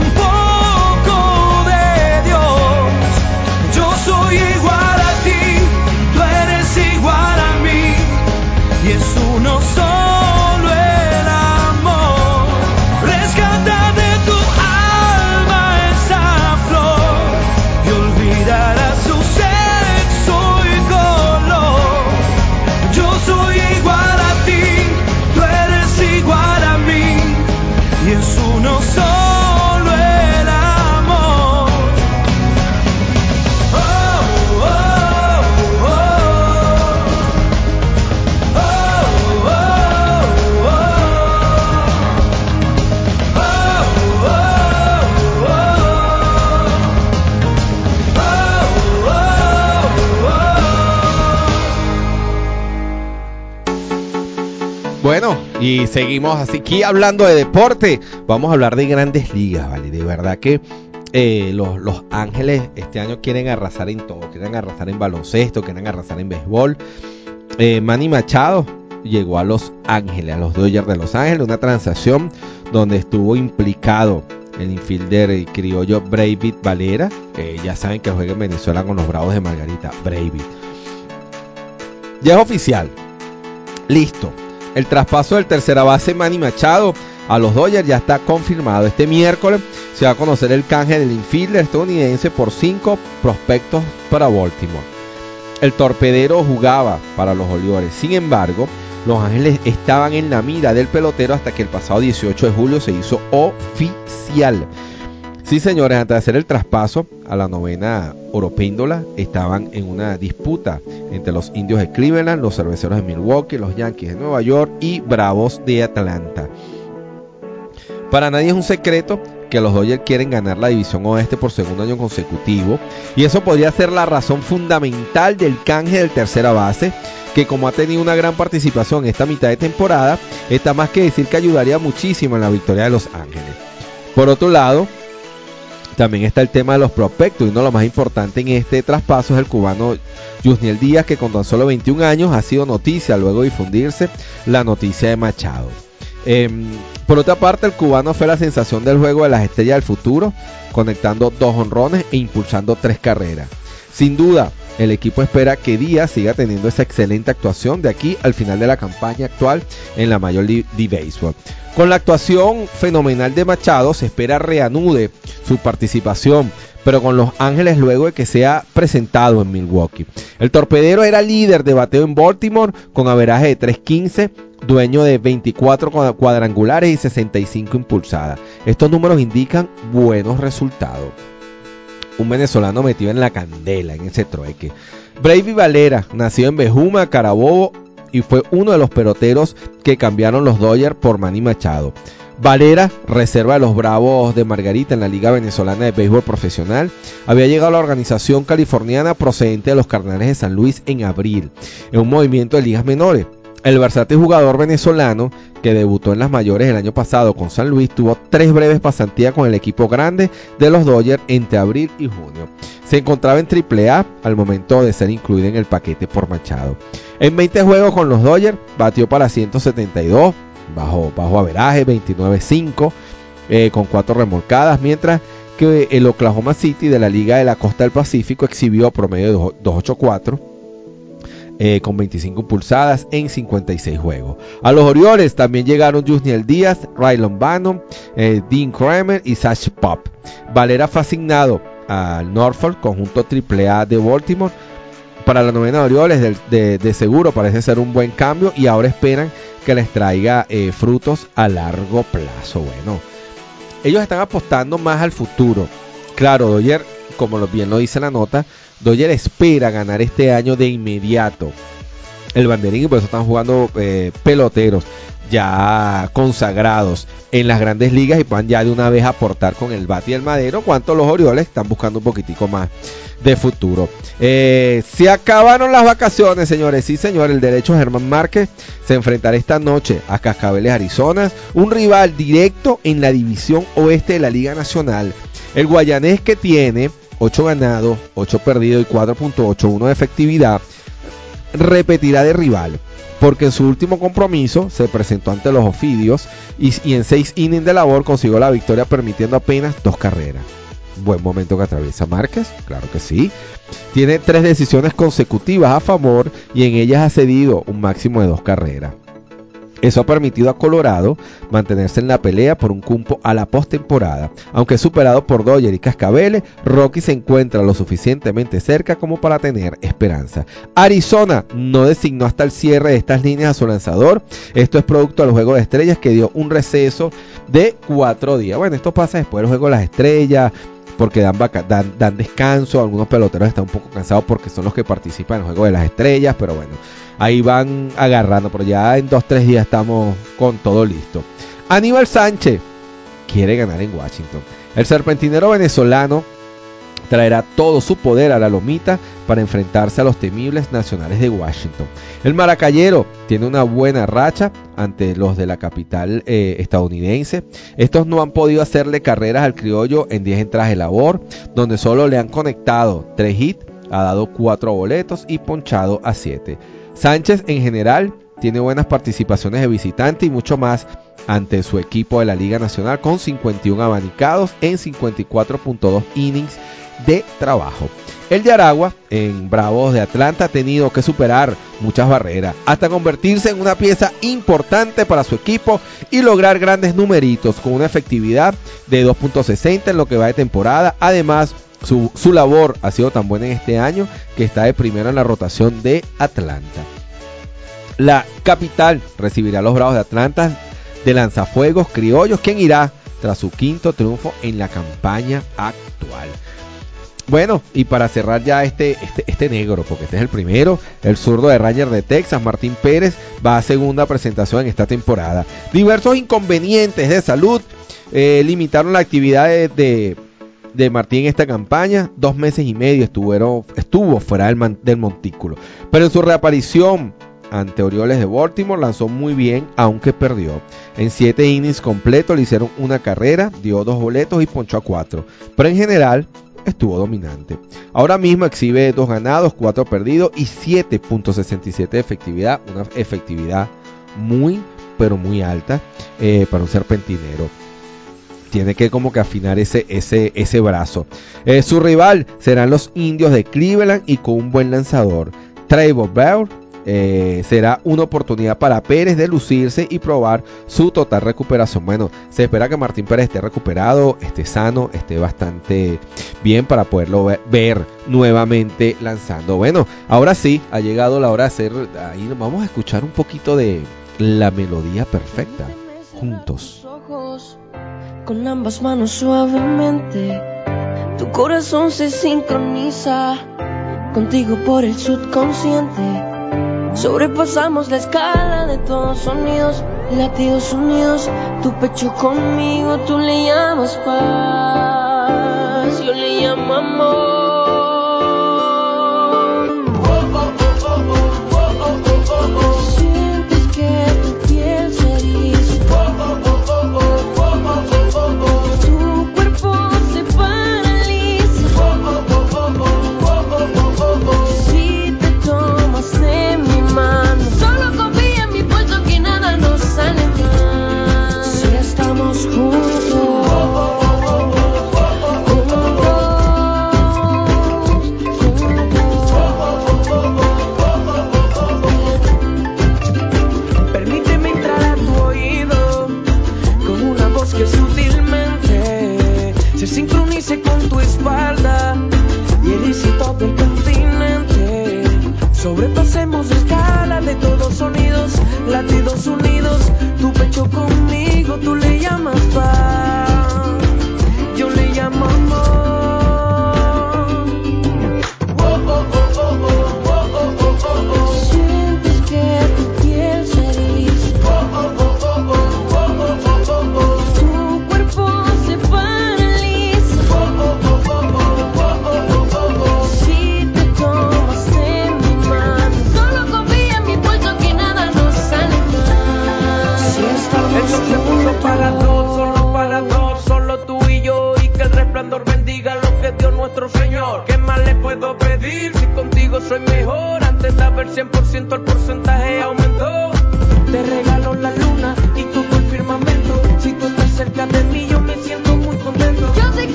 Y seguimos así aquí hablando de deporte. Vamos a hablar de grandes ligas, ¿vale? De verdad que eh, los, los Ángeles este año quieren arrasar en todo. Quieren arrasar en baloncesto, quieren arrasar en béisbol. Eh, Manny Machado llegó a Los Ángeles, a los Dodgers de Los Ángeles, una transacción donde estuvo implicado el infielder y criollo Bravit Valera. ya saben que juega en Venezuela con los Bravos de Margarita. Bravit. Ya es oficial. Listo. El traspaso del tercera base Manny Machado a los Dodgers ya está confirmado. Este miércoles se va a conocer el canje del infielder estadounidense por cinco prospectos para Baltimore. El torpedero jugaba para los Orioles. Sin embargo, los Ángeles estaban en la mira del pelotero hasta que el pasado 18 de julio se hizo oficial. Sí, señores, antes de hacer el traspaso a la novena Oropíndola, estaban en una disputa entre los indios de Cleveland, los cerveceros de Milwaukee, los Yankees de Nueva York y Bravos de Atlanta. Para nadie es un secreto que los Dodgers quieren ganar la división oeste por segundo año consecutivo y eso podría ser la razón fundamental del canje del tercera base que como ha tenido una gran participación esta mitad de temporada está más que decir que ayudaría muchísimo en la victoria de los Ángeles por otro lado también está el tema de los prospectos y uno de lo más importante en este traspaso es el cubano Yusniel Díaz que con tan solo 21 años ha sido noticia luego de difundirse la noticia de Machado eh, por otra parte, el cubano fue la sensación del juego de las estrellas del futuro, conectando dos honrones e impulsando tres carreras. Sin duda, el equipo espera que Díaz siga teniendo esa excelente actuación de aquí al final de la campaña actual en la Major League Baseball. Con la actuación fenomenal de Machado se espera reanude su participación, pero con los Ángeles luego de que sea presentado en Milwaukee. El torpedero era líder de bateo en Baltimore con averaje de 315 dueño de 24 cuadrangulares y 65 impulsadas. Estos números indican buenos resultados. Un venezolano metido en la candela en ese trueque. Bravey Valera nació en Bejuma, Carabobo y fue uno de los peloteros que cambiaron los Dodgers por Manny Machado. Valera, reserva de los Bravos de Margarita en la Liga Venezolana de Béisbol Profesional, había llegado a la organización californiana procedente de los Cardenales de San Luis en abril, en un movimiento de ligas menores. El versátil jugador venezolano que debutó en las mayores el año pasado con San Luis tuvo tres breves pasantías con el equipo grande de los Dodgers entre abril y junio. Se encontraba en AAA al momento de ser incluido en el paquete por Machado. En 20 juegos con los Dodgers batió para 172, bajo, bajo averaje, 29-5, eh, con cuatro remolcadas, mientras que el Oklahoma City de la Liga de la Costa del Pacífico exhibió promedio de 284 eh, con 25 pulsadas en 56 juegos. A los Orioles también llegaron Jusniel Díaz, Rylon Bannon, eh, Dean Kramer y Sash Pop. Valera fue asignado al Norfolk, conjunto AAA de Baltimore. Para la novena de Orioles, de, de, seguro parece ser un buen cambio y ahora esperan que les traiga eh, frutos a largo plazo. Bueno, ellos están apostando más al futuro. Claro, Doyer, como bien lo dice la nota, Dodger espera ganar este año de inmediato el banderín y por eso están jugando eh, peloteros ya consagrados en las grandes ligas y van ya de una vez aportar con el bate y el madero, cuanto los Orioles están buscando un poquitico más de futuro. Eh, se acabaron las vacaciones, señores. Sí, señor, el derecho Germán Márquez se enfrentará esta noche a Cascabeles, Arizona, un rival directo en la división oeste de la Liga Nacional. El guayanés que tiene 8 ganados, 8 perdidos y 4.81 de efectividad, repetirá de rival. Porque en su último compromiso se presentó ante los Ofidios y, en 6 innings de labor consiguió la victoria permitiendo apenas dos carreras. Buen momento que atraviesa Márquez, claro que sí. Tiene tres decisiones consecutivas a favor y en ellas ha cedido un máximo de dos carreras. Eso ha permitido a Colorado mantenerse en la pelea por un cumpo a la postemporada. Aunque superado por Dodger y Cascabeles, Rocky se encuentra lo suficientemente cerca como para tener esperanza. Arizona no designó hasta el cierre de estas líneas a su lanzador. Esto es producto del juego de estrellas que dio un receso de cuatro días. Bueno, esto pasa después del juego de las estrellas porque dan, dan, dan, descanso. Algunos peloteros están un poco cansados porque son los que participan en el juego de las estrellas, pero bueno, ahí van agarrando. Pero ya en dos, tres días estamos con todo listo. Aníbal Sánchez quiere ganar en Washington. El serpentinero venezolano traerá todo su poder a la lomita para enfrentarse a los temibles nacionales de Washington. El maracayero tiene una buena racha ante los de la capital eh, estadounidense. Estos no han podido hacerle carreras al criollo en 10 entradas de labor, donde solo le han conectado 3 hits, ha dado 4 boletos y ponchado a 7. Sánchez en general tiene buenas participaciones de visitante y mucho más ante su equipo de la Liga Nacional con 51 abanicados en 54.2 innings de trabajo. El de Aragua, en Bravos de Atlanta, ha tenido que superar muchas barreras hasta convertirse en una pieza importante para su equipo y lograr grandes numeritos con una efectividad de 2.60 en lo que va de temporada. Además, su, su labor ha sido tan buena en este año que está de primero en la rotación de Atlanta. La capital recibirá los Bravos de Atlanta de lanzafuegos criollos, quien irá tras su quinto triunfo en la campaña actual. Bueno, y para cerrar ya este, este, este negro, porque este es el primero, el zurdo de Ranger de Texas, Martín Pérez, va a segunda presentación en esta temporada. Diversos inconvenientes de salud eh, limitaron la actividad de, de, Martín en esta campaña. Dos meses y medio estuvo fuera del, del montículo. Pero en su reaparición ante Orioles de Baltimore lanzó muy bien, aunque perdió. En siete innings completos le hicieron una carrera, dio dos boletos y ponchó a cuatro. Pero en general estuvo dominante. Ahora mismo exhibe dos ganados, cuatro perdidos y 7.67 de efectividad, una efectividad muy pero muy alta eh, para un serpentinero. Tiene que como que afinar ese, ese, ese brazo. Eh, su rival serán los indios de Cleveland y con un buen lanzador. Trevor Bauer eh, será una oportunidad para Pérez de lucirse y probar su total recuperación. Bueno, se espera que Martín Pérez esté recuperado, esté sano, esté bastante bien para poderlo ver, nuevamente lanzando. Bueno, ahora sí, ha llegado la hora de hacer, ahí vamos a escuchar un poquito de la melodía perfecta, juntos. con ambas manos suavemente. Tu corazón se sincroniza contigo por el subconsciente. Sobrepasamos la escala de todos sonidos, latidos unidos. Tu pecho conmigo, tú le llamas paz, yo le llamo amor.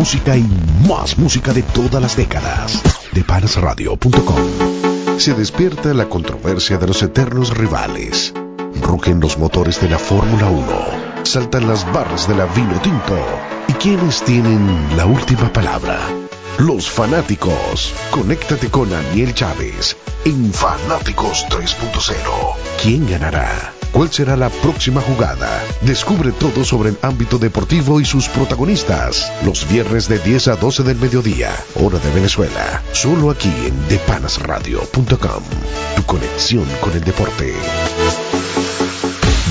Música y más música de todas las décadas. De panasradio.com. Se despierta la controversia de los eternos rivales. Rugen los motores de la Fórmula 1. Saltan las barras de la vino tinto. ¿Y quiénes tienen la última palabra? Los fanáticos. Conéctate con Daniel Chávez en Fanáticos 3.0. ¿Quién ganará? ¿Cuál será la próxima jugada? Descubre todo sobre el ámbito deportivo y sus protagonistas. Los viernes de 10 a 12 del mediodía, hora de Venezuela. Solo aquí en depanasradio.com. Tu conexión con el deporte.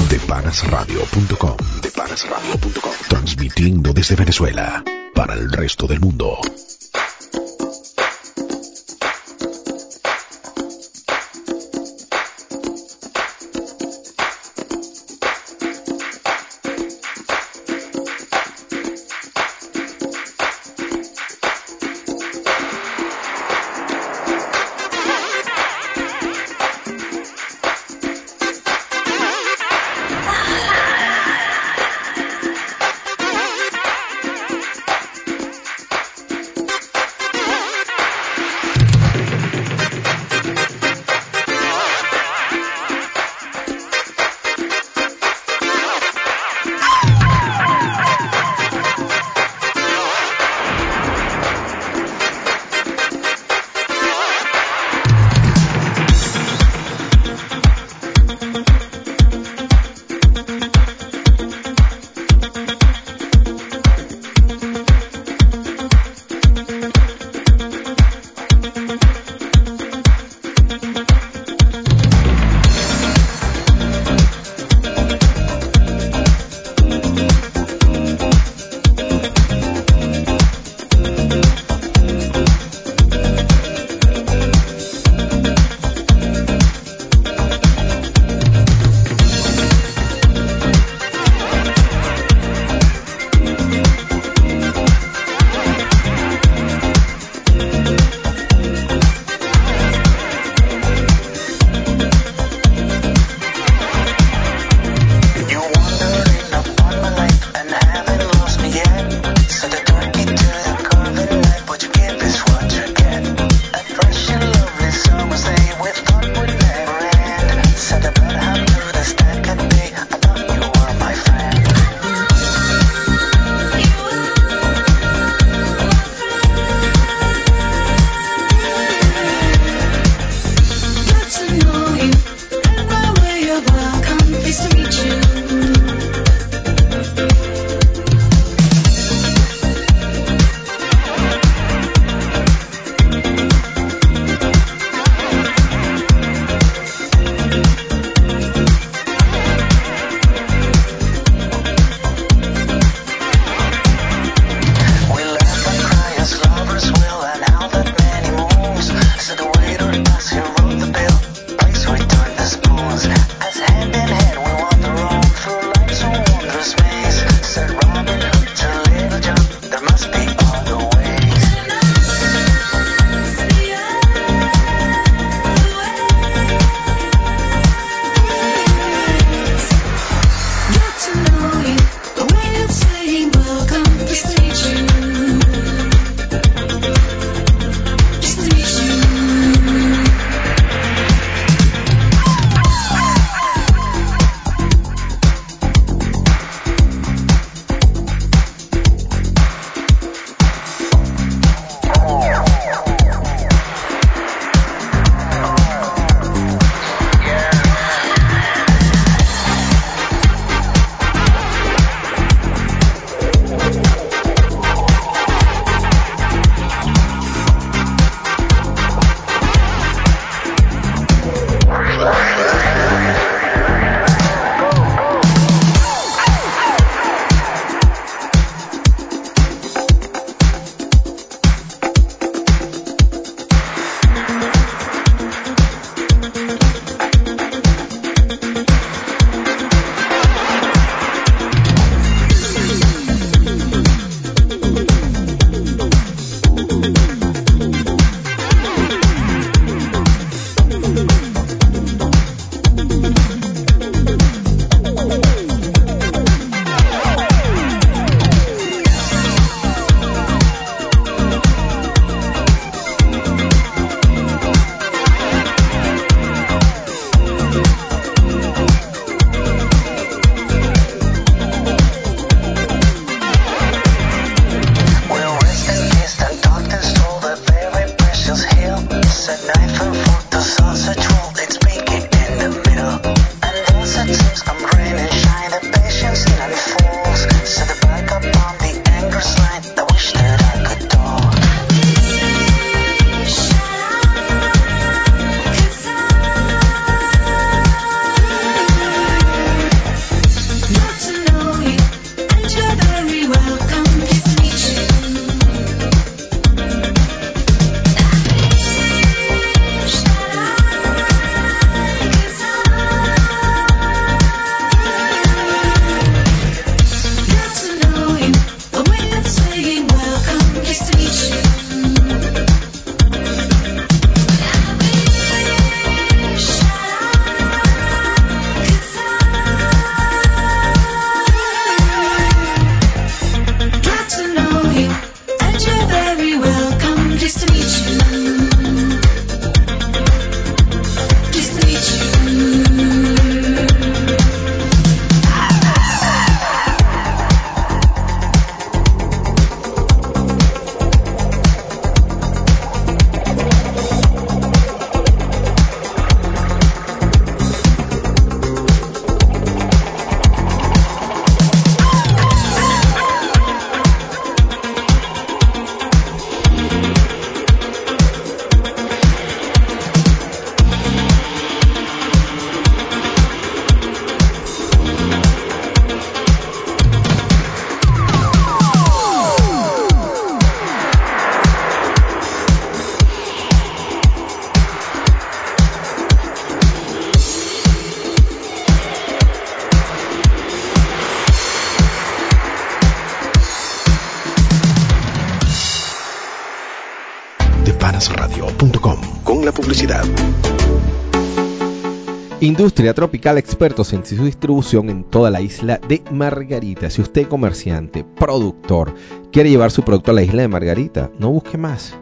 Depanasradio.com. Depanasradio.com. Transmitiendo desde Venezuela para el resto del mundo. Tropical, expertos en su distribución en toda la isla de Margarita. Si usted comerciante, productor, quiere llevar su producto a la isla de Margarita, no busque más.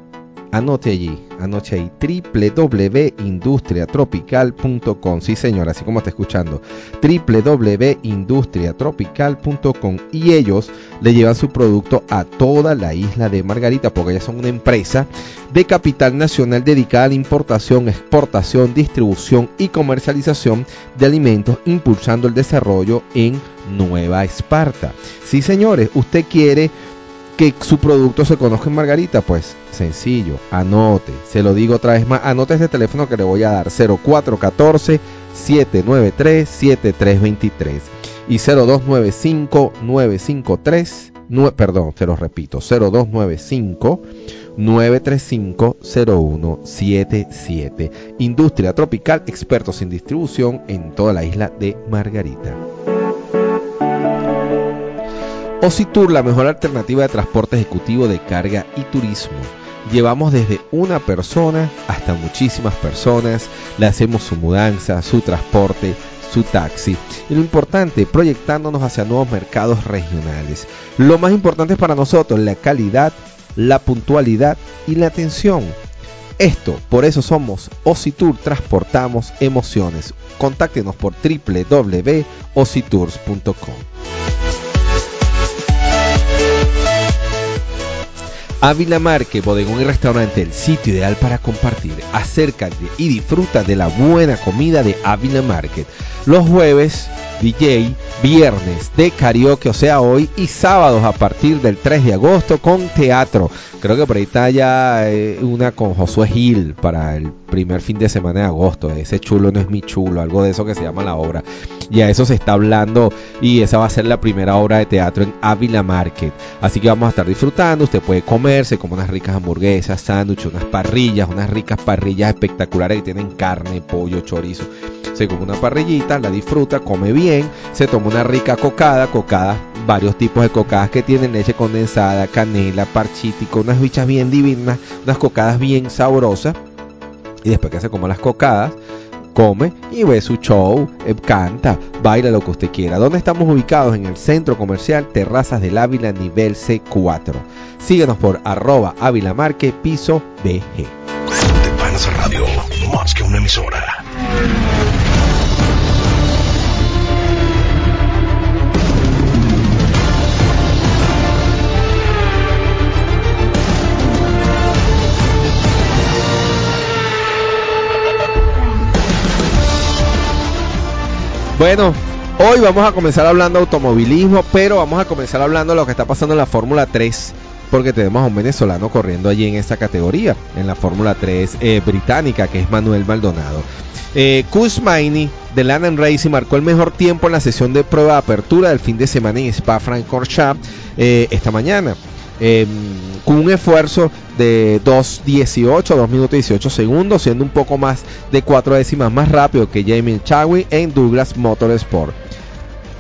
Anote allí, anote ahí, www.industriatropical.com. Sí, señor, así como está escuchando. www.industriatropical.com. Y ellos le llevan su producto a toda la isla de Margarita, porque ellos son una empresa de capital nacional dedicada a la importación, exportación, distribución y comercialización de alimentos, impulsando el desarrollo en Nueva Esparta. Sí, señores, usted quiere que su producto se conozca en Margarita, pues sencillo, anote, se lo digo otra vez más, anote este teléfono que le voy a dar, 0414 793 7323 y 0295 953 nue- perdón, se los repito, 0295 935 0177. Industria Tropical, expertos en distribución en toda la isla de Margarita. Ocitur, la mejor alternativa de transporte ejecutivo de carga y turismo. Llevamos desde una persona hasta muchísimas personas, le hacemos su mudanza, su transporte, su taxi. Y lo importante, proyectándonos hacia nuevos mercados regionales. Lo más importante para nosotros, la calidad, la puntualidad y la atención. Esto, por eso somos Ocitur, transportamos emociones. Contáctenos por www.ocitours.com. Ávila Marque, bodegón y restaurante, el sitio ideal para compartir. Acércate y disfruta de la buena comida de Ávila Market. Los jueves, DJ, viernes de karaoke, o sea, hoy, y sábados a partir del 3 de agosto con teatro. Creo que por ahí está ya eh, una con Josué Gil para el primer fin de semana de agosto. Ese chulo no es mi chulo, algo de eso que se llama la obra. Y a eso se está hablando y esa va a ser la primera obra de teatro en Ávila Market. Así que vamos a estar disfrutando. Usted puede comerse como unas ricas hamburguesas, sándwiches, unas parrillas, unas ricas parrillas espectaculares que tienen carne, pollo, chorizo. Se come una parrillita, la disfruta, come bien, se toma una rica cocada, cocada, varios tipos de cocadas que tienen leche condensada, canela, parchítico, unas bichas bien divinas, unas cocadas bien sabrosas. Y después que se coma las cocadas, come y ve su show, eh, canta, baila lo que usted quiera. ¿Dónde estamos ubicados? En el centro comercial Terrazas del Ávila, nivel C4. Síguenos por arroba Ávila Marque, piso BG. Radio, más que una emisora. Bueno, hoy vamos a comenzar hablando de automovilismo, pero vamos a comenzar hablando de lo que está pasando en la Fórmula 3, porque tenemos a un venezolano corriendo allí en esta categoría, en la Fórmula 3 eh, británica, que es Manuel Maldonado. Eh, Kuz Maini de Lanham Racing marcó el mejor tiempo en la sesión de prueba de apertura del fin de semana en Spa-Francorchamps eh, esta mañana. Eh, con un esfuerzo de 2.18, 2 minutos 18 segundos, siendo un poco más de 4 décimas más rápido que Jamie Chadwick en Douglas Motorsport.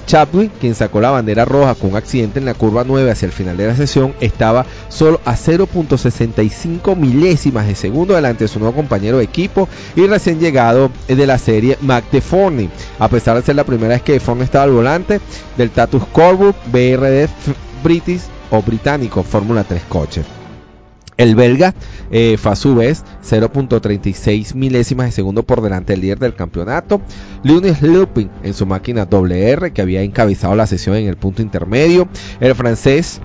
Chadwick, quien sacó la bandera roja con un accidente en la curva 9 hacia el final de la sesión, estaba solo a 0.65 milésimas de segundo delante de su nuevo compañero de equipo y recién llegado de la serie Mac. A pesar de ser la primera vez que DeForney estaba al volante del Tatus Corbu BRD British o británico Fórmula 3 coche. El belga eh, fue a su vez 0.36 milésimas de segundo por delante del líder del campeonato. Lunis Lupin en su máquina WR que había encabezado la sesión en el punto intermedio. El francés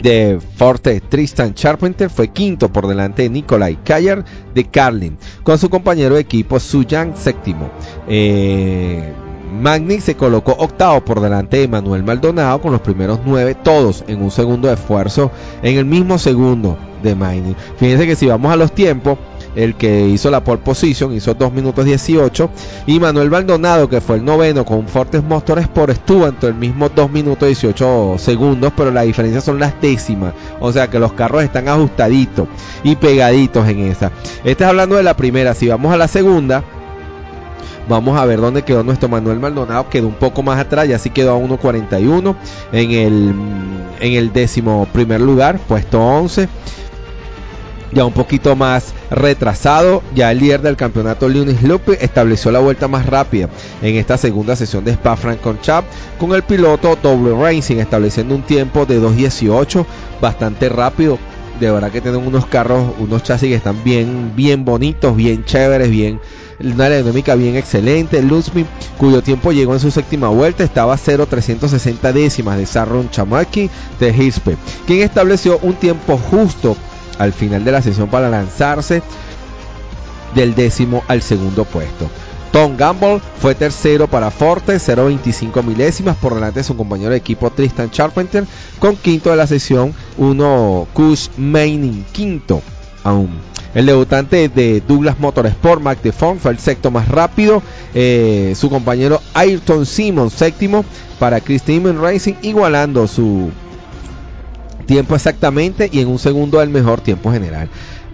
de Forte Tristan Charpenter fue quinto por delante de Nicolai Kayer de Carlin con su compañero de equipo Suyan séptimo. Eh, Magni se colocó octavo por delante de Manuel Maldonado con los primeros nueve, todos en un segundo de esfuerzo, en el mismo segundo de Magni. Fíjense que si vamos a los tiempos, el que hizo la pole position hizo 2 minutos 18 y Manuel Maldonado que fue el noveno con Fortes Motorsport estuvo entre el mismo 2 minutos 18 segundos pero la diferencia son las décimas. O sea que los carros están ajustaditos y pegaditos en esa. Este es hablando de la primera. Si vamos a la segunda Vamos a ver dónde quedó nuestro Manuel Maldonado. Quedó un poco más atrás, ya sí quedó a 1.41 en el, en el décimo primer lugar, puesto 11. ya un poquito más retrasado, ya el líder del campeonato Lunis Lupe estableció la vuelta más rápida en esta segunda sesión de Spa Francorchamps con el piloto Double Racing estableciendo un tiempo de 2.18 bastante rápido. De verdad que tienen unos carros, unos chasis que están bien, bien bonitos, bien chéveres, bien una aerodinámica bien excelente. Luzmin, cuyo tiempo llegó en su séptima vuelta, estaba a 0.360 décimas de Sarron Chamaki de Hispe, quien estableció un tiempo justo al final de la sesión para lanzarse del décimo al segundo puesto. Tom Gamble fue tercero para Forte, 0.25 milésimas por delante de su compañero de equipo Tristan Charpenter, con quinto de la sesión, uno Kush Manning, quinto aún. El debutante de Douglas Motorsport, Mac DeFont, fue el sexto más rápido. Eh, su compañero Ayrton Simon, séptimo para Christine Racing, igualando su tiempo exactamente y en un segundo el mejor tiempo general.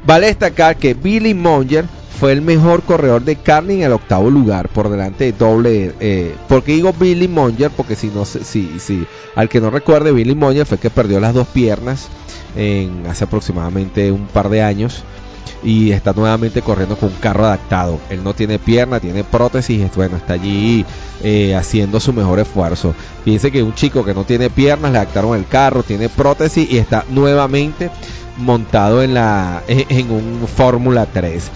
Vale destacar que Billy Monger fue el mejor corredor de karting en el octavo lugar por delante de doble eh, porque digo Billy Monger porque si no si, si al que no recuerde Billy Monger fue que perdió las dos piernas en hace aproximadamente un par de años y está nuevamente corriendo con un carro adaptado. Él no tiene pierna, tiene prótesis, bueno, está allí eh, haciendo su mejor esfuerzo. Fíjense que un chico que no tiene piernas, le adaptaron el carro, tiene prótesis y está nuevamente montado en, la, en, un Fórmula 3.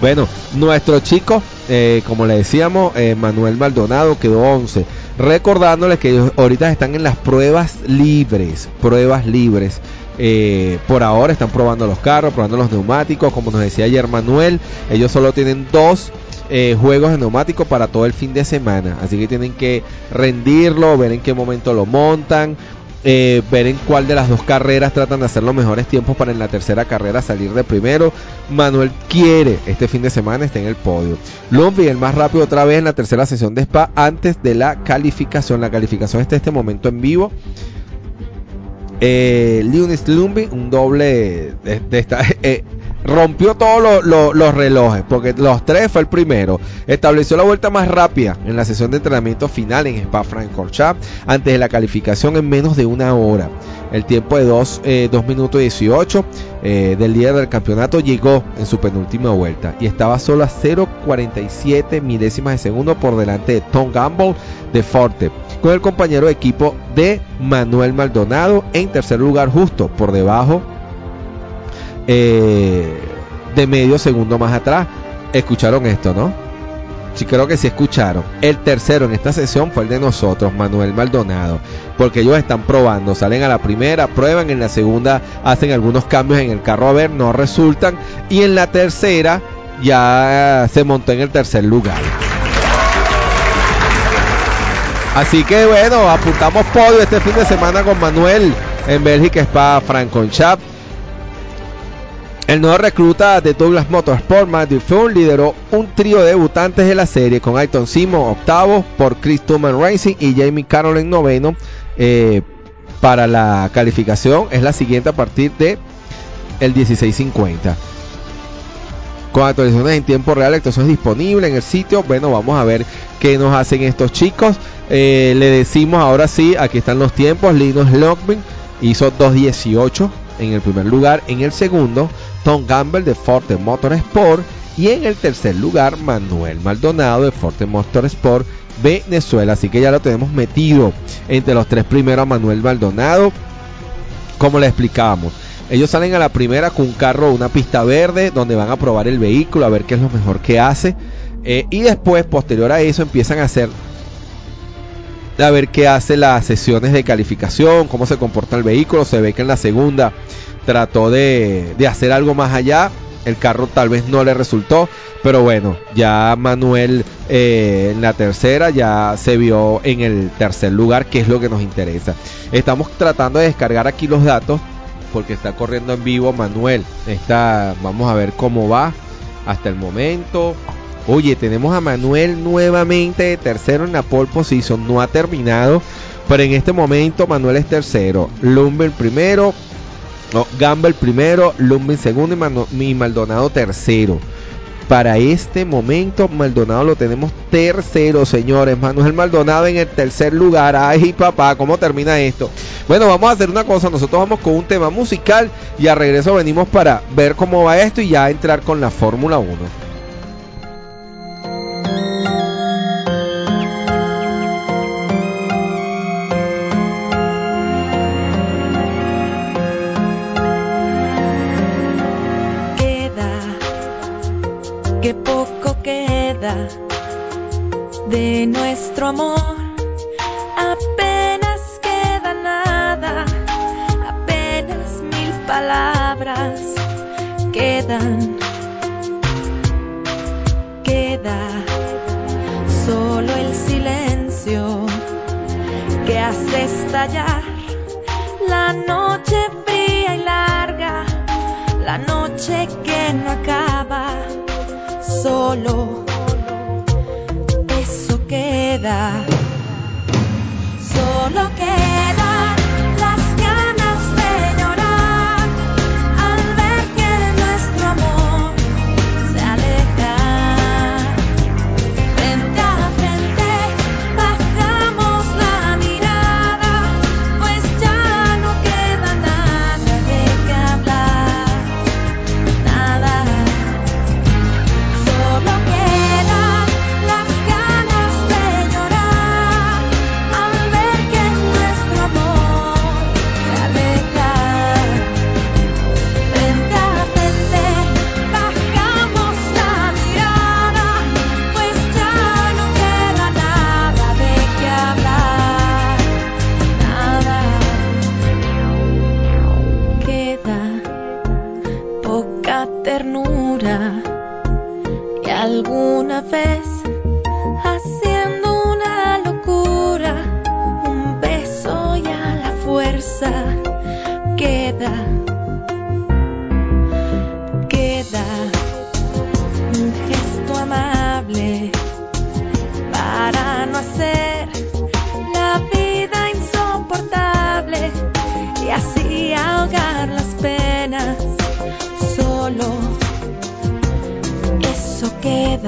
Bueno, nuestro chico, eh, como le decíamos, eh, Manuel Maldonado quedó 11. Recordándoles que ellos ahorita están en las pruebas libres, pruebas libres. Eh, por ahora están probando los carros, probando los neumáticos. Como nos decía ayer Manuel, ellos solo tienen dos eh, juegos de neumáticos para todo el fin de semana. Así que tienen que rendirlo, ver en qué momento lo montan. Eh, ver en cuál de las dos carreras tratan de hacer los mejores tiempos para en la tercera carrera salir de primero. Manuel quiere este fin de semana estar en el podio. Lumbi, el más rápido otra vez en la tercera sesión de Spa antes de la calificación. La calificación está este momento en vivo. Eh, Lunis Lumbi, un doble de, esta, eh, rompió todos los relojes, porque los tres fue el primero. Estableció la vuelta más rápida en la sesión de entrenamiento final en Spa Francorchamps antes de la calificación en menos de una hora. El tiempo de 2 eh, minutos 18 eh, del líder del campeonato llegó en su penúltima vuelta y estaba solo a 0.47 milésimas de segundo por delante de Tom Gamble de Forte con el compañero de equipo de Manuel Maldonado en tercer lugar justo por debajo eh, de medio segundo más atrás. Escucharon esto, ¿no? Sí, creo que sí escucharon. El tercero en esta sesión fue el de nosotros, Manuel Maldonado. Porque ellos están probando, salen a la primera, prueban, en la segunda hacen algunos cambios en el carro a ver, no resultan. Y en la tercera ya se montó en el tercer lugar. Así que bueno, apuntamos podio este fin de semana con Manuel en Bélgica Spa Francorchamps. El nuevo recluta de Douglas Motorsport, Matthew Fung, lideró un trío de debutantes de la serie con Ayton Simon octavo por Chris Tuman Racing y Jamie Carroll en noveno. Eh, para la calificación es la siguiente a partir de el 1650. Con actualizaciones en tiempo real, esto es disponible en el sitio. Bueno, vamos a ver qué nos hacen estos chicos. Eh, le decimos ahora sí, aquí están los tiempos. Linus Lockman hizo 2.18 en el primer lugar. En el segundo, Tom Gamble de Forte Motorsport y en el tercer lugar Manuel Maldonado de Forte Motorsport Venezuela. Así que ya lo tenemos metido entre los tres primeros Manuel Maldonado. Como le explicábamos, ellos salen a la primera con un carro, una pista verde, donde van a probar el vehículo, a ver qué es lo mejor que hace. Eh, y después, posterior a eso, empiezan a hacer a ver qué hace las sesiones de calificación, cómo se comporta el vehículo. Se ve que en la segunda trató de, hacer algo más allá. El carro tal vez no le resultó, pero bueno, ya Manuel eh, en la tercera ya se vio en el tercer lugar, que es lo que nos interesa. Estamos tratando de descargar aquí los datos porque está corriendo en vivo Manuel. Está, vamos a ver cómo va hasta el momento. Oye, tenemos a Manuel nuevamente de tercero en la pole position, no ha terminado, pero en este momento Manuel es tercero, Lumber primero, no, Gamble primero, Lumbin segundo y, Maldonado tercero. para este momento Maldonado lo tenemos tercero, señores. Manuel Maldonado en el tercer lugar. Ay, papá, ¿cómo termina esto? Bueno, vamos a hacer una cosa. Nosotros vamos con un tema musical y a regreso venimos para ver cómo va esto y ya entrar con la Fórmula 1. De nuestro amor. Apenas queda nada, apenas mil palabras quedan. Queda solo el silencio que hace estallar la noche fría y larga la noche que no acaba, solo queda, solo quedan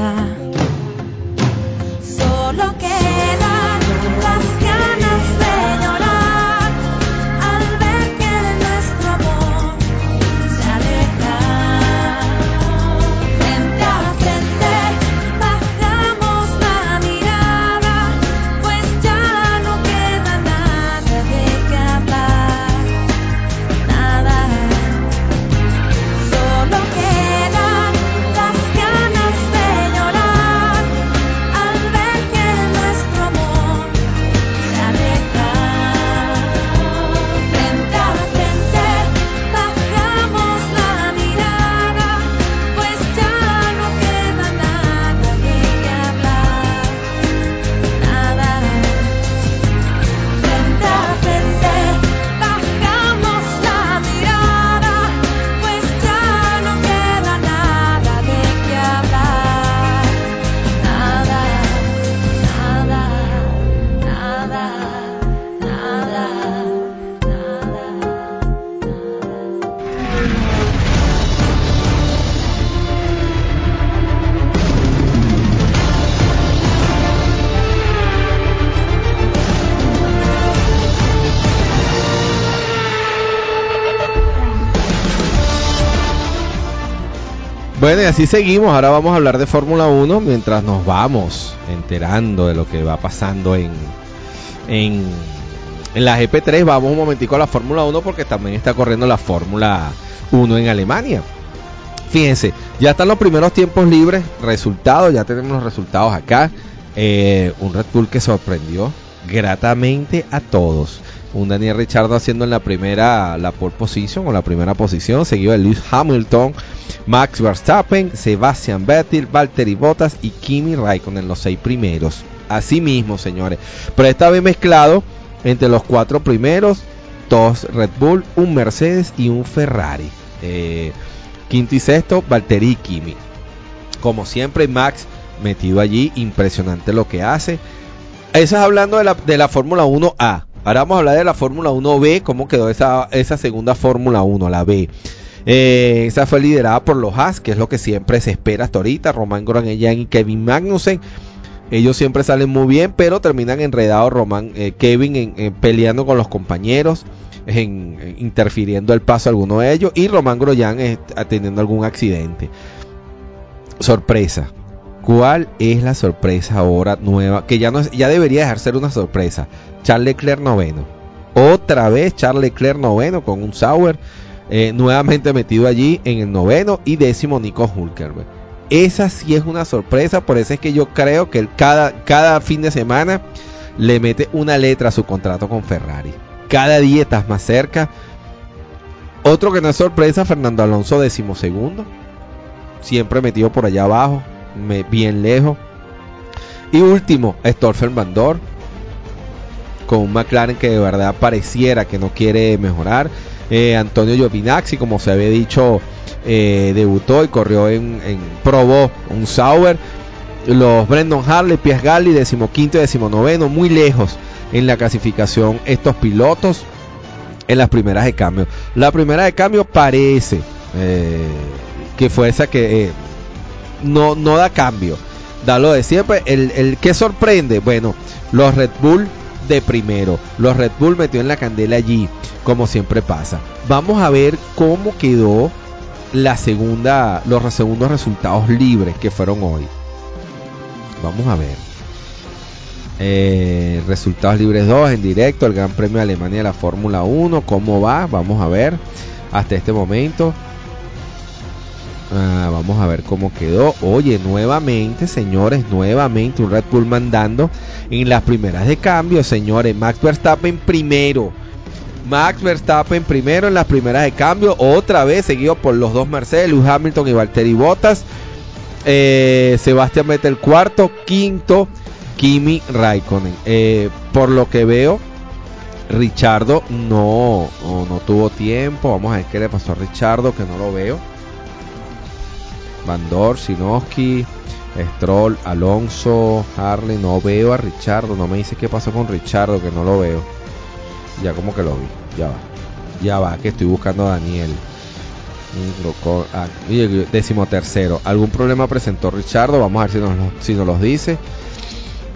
queda. Así seguimos. Ahora vamos a hablar de Fórmula 1 mientras nos vamos enterando de lo que va pasando en, en, en la GP3. Vamos un momentico a la Fórmula 1 porque también está corriendo la Fórmula 1 en Alemania. Fíjense, ya están los primeros tiempos libres, resultados, ya tenemos los resultados acá. Eh, un Red Bull que sorprendió gratamente a todos. Un Daniel Richardo haciendo en la primera la pole position o la primera posición, seguido de Lewis Hamilton, Max Verstappen, Sebastian Vettel, Valtteri Bottas y Kimi Raikkonen los seis primeros. Así mismo, señores. Pero esta vez mezclado entre los cuatro primeros, dos Red Bull, un Mercedes y un Ferrari. Eh, quinto y sexto, Valtteri y Kimi. Como siempre, Max metido allí, impresionante lo que hace. Eso es hablando de la, de la Fórmula 1A. Ahora vamos a hablar de la Fórmula 1B, cómo quedó esa, segunda Fórmula 1, la B. Eh, esa fue liderada por los Haas, que es lo que siempre se espera hasta ahorita. Román Grosjean y Kevin Magnussen. Ellos siempre salen muy bien, pero terminan enredados Román, eh, Kevin en- peleando con los compañeros, en interfiriendo el paso a alguno de ellos, y Román Grosjean eh, teniendo algún accidente. Sorpresa. ¿Cuál es la sorpresa ahora nueva? Que ya no es- ya debería dejar ser una sorpresa. Charles Leclerc noveno. Otra vez Charles Leclerc noveno con un Sauer. eh, nuevamente metido allí en el noveno y décimo Nico Hulkenberg. Esa sí es una sorpresa, por eso es que yo creo que cada, cada fin de semana le mete una letra a su contrato con Ferrari. Cada día estás más cerca. Otro que no es sorpresa, Fernando Alonso décimo segundo. Siempre metido por allá abajo, me- bien lejos. Y último, Stolfen Van Dorn, con un McLaren que de verdad pareciera que no quiere mejorar. Eh, Antonio Giovinazzi, como se había dicho, eh, debutó y corrió en, probó un Sauber. Los Brendan Harley, Pies Galli, decimoquinto y decimonoveno, muy lejos en la clasificación estos pilotos en las primeras de cambio. La primera de cambio parece eh, que fue esa que no, no da cambio. Da lo de siempre. El, el que sorprende, bueno, los Red Bull de primero. Los Red Bull metió en la candela allí, como siempre pasa. Vamos a ver cómo quedó la segunda, los segundos resultados libres que fueron hoy. Vamos a ver. Eh, resultados libres 2 en directo, el Gran Premio de Alemania de la Fórmula 1. ¿Cómo va? Vamos a ver hasta este momento. Ah, vamos a ver cómo quedó. Oye, nuevamente, señores, nuevamente un Red Bull mandando en las primeras de cambio, señores. Max Verstappen primero. Max Verstappen primero en las primeras de cambio, otra vez seguido por los dos Mercedes, Lewis Hamilton y Valtteri Bottas. Eh, Sebastián Vettel cuarto, quinto Kimi Raikkonen. Eh, por lo que veo, Richardo no, no, no tuvo tiempo. Vamos a ver qué le pasó a Richardo, que no lo veo. Van Dor, Sinoski, Stroll, Alonso, Harley. No veo a Richardo. No me dice qué pasó con Richardo, que no lo veo. Ya como que lo vi. Ya va. Ya va, que estoy buscando a Daniel. Ah, Décimo tercero. ¿Algún problema presentó Richardo? Vamos a ver si nos, si nos los dice.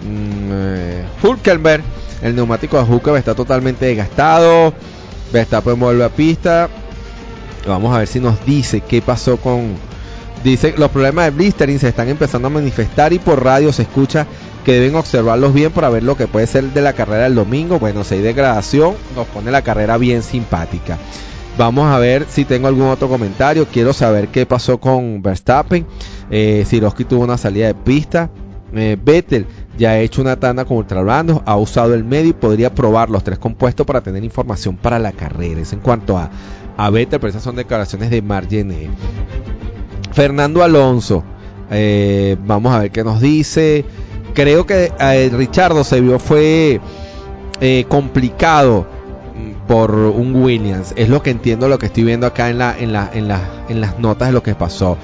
Mm, eh, Hülkenberg. El neumático de Hülkenberg está totalmente desgastado. Verstappen vuelve a pista. Vamos a ver si nos dice qué pasó con. Dice los problemas de blistering se están empezando a manifestar y por radio se escucha que deben observarlos bien para ver lo que puede ser de la carrera del domingo. Bueno, si hay degradación, nos pone la carrera bien simpática. Vamos a ver si tengo algún otro comentario. Quiero saber qué pasó con Verstappen. Eh, Siroski tuvo una salida de pista. Eh, Vettel ya ha hecho una tanda con ultrablandos. Ha usado el medio y podría probar los tres compuestos para tener información para la carrera. Es en cuanto a, a Vettel, pero esas son declaraciones de Margené. Fernando Alonso. eh, vamos a ver qué nos dice. Creo que eh, Richardo se vio fue eh, complicado mm, por un Williams. Es lo que entiendo, lo que estoy viendo acá en, la, en, en, en las notas de lo que pasó.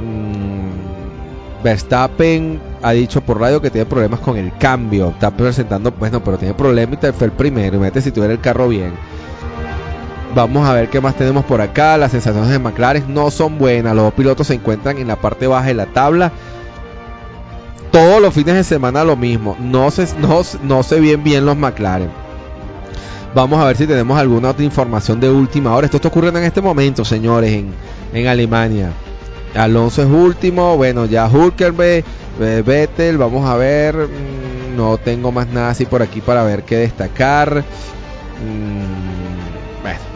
Mm, Verstappen ha dicho por radio que tiene problemas con el cambio. Está presentando, bueno, pero tiene problemas y fue el primero. Imagínate si tuviera el carro bien. Vamos a ver qué más tenemos por acá. Las sensaciones de McLaren no son buenas. Los dos pilotos se encuentran en la parte baja de la tabla. Todos los fines de semana lo mismo. No se, no, ven bien los McLaren. Vamos a ver si tenemos alguna otra información de última hora. Esto está ocurriendo en este momento, señores, en, en Alemania. Alonso es último. Bueno, ya Hulkenberg, eh, Vettel. Vamos a ver. mm, No tengo más nada así por aquí para ver qué destacar. Mm,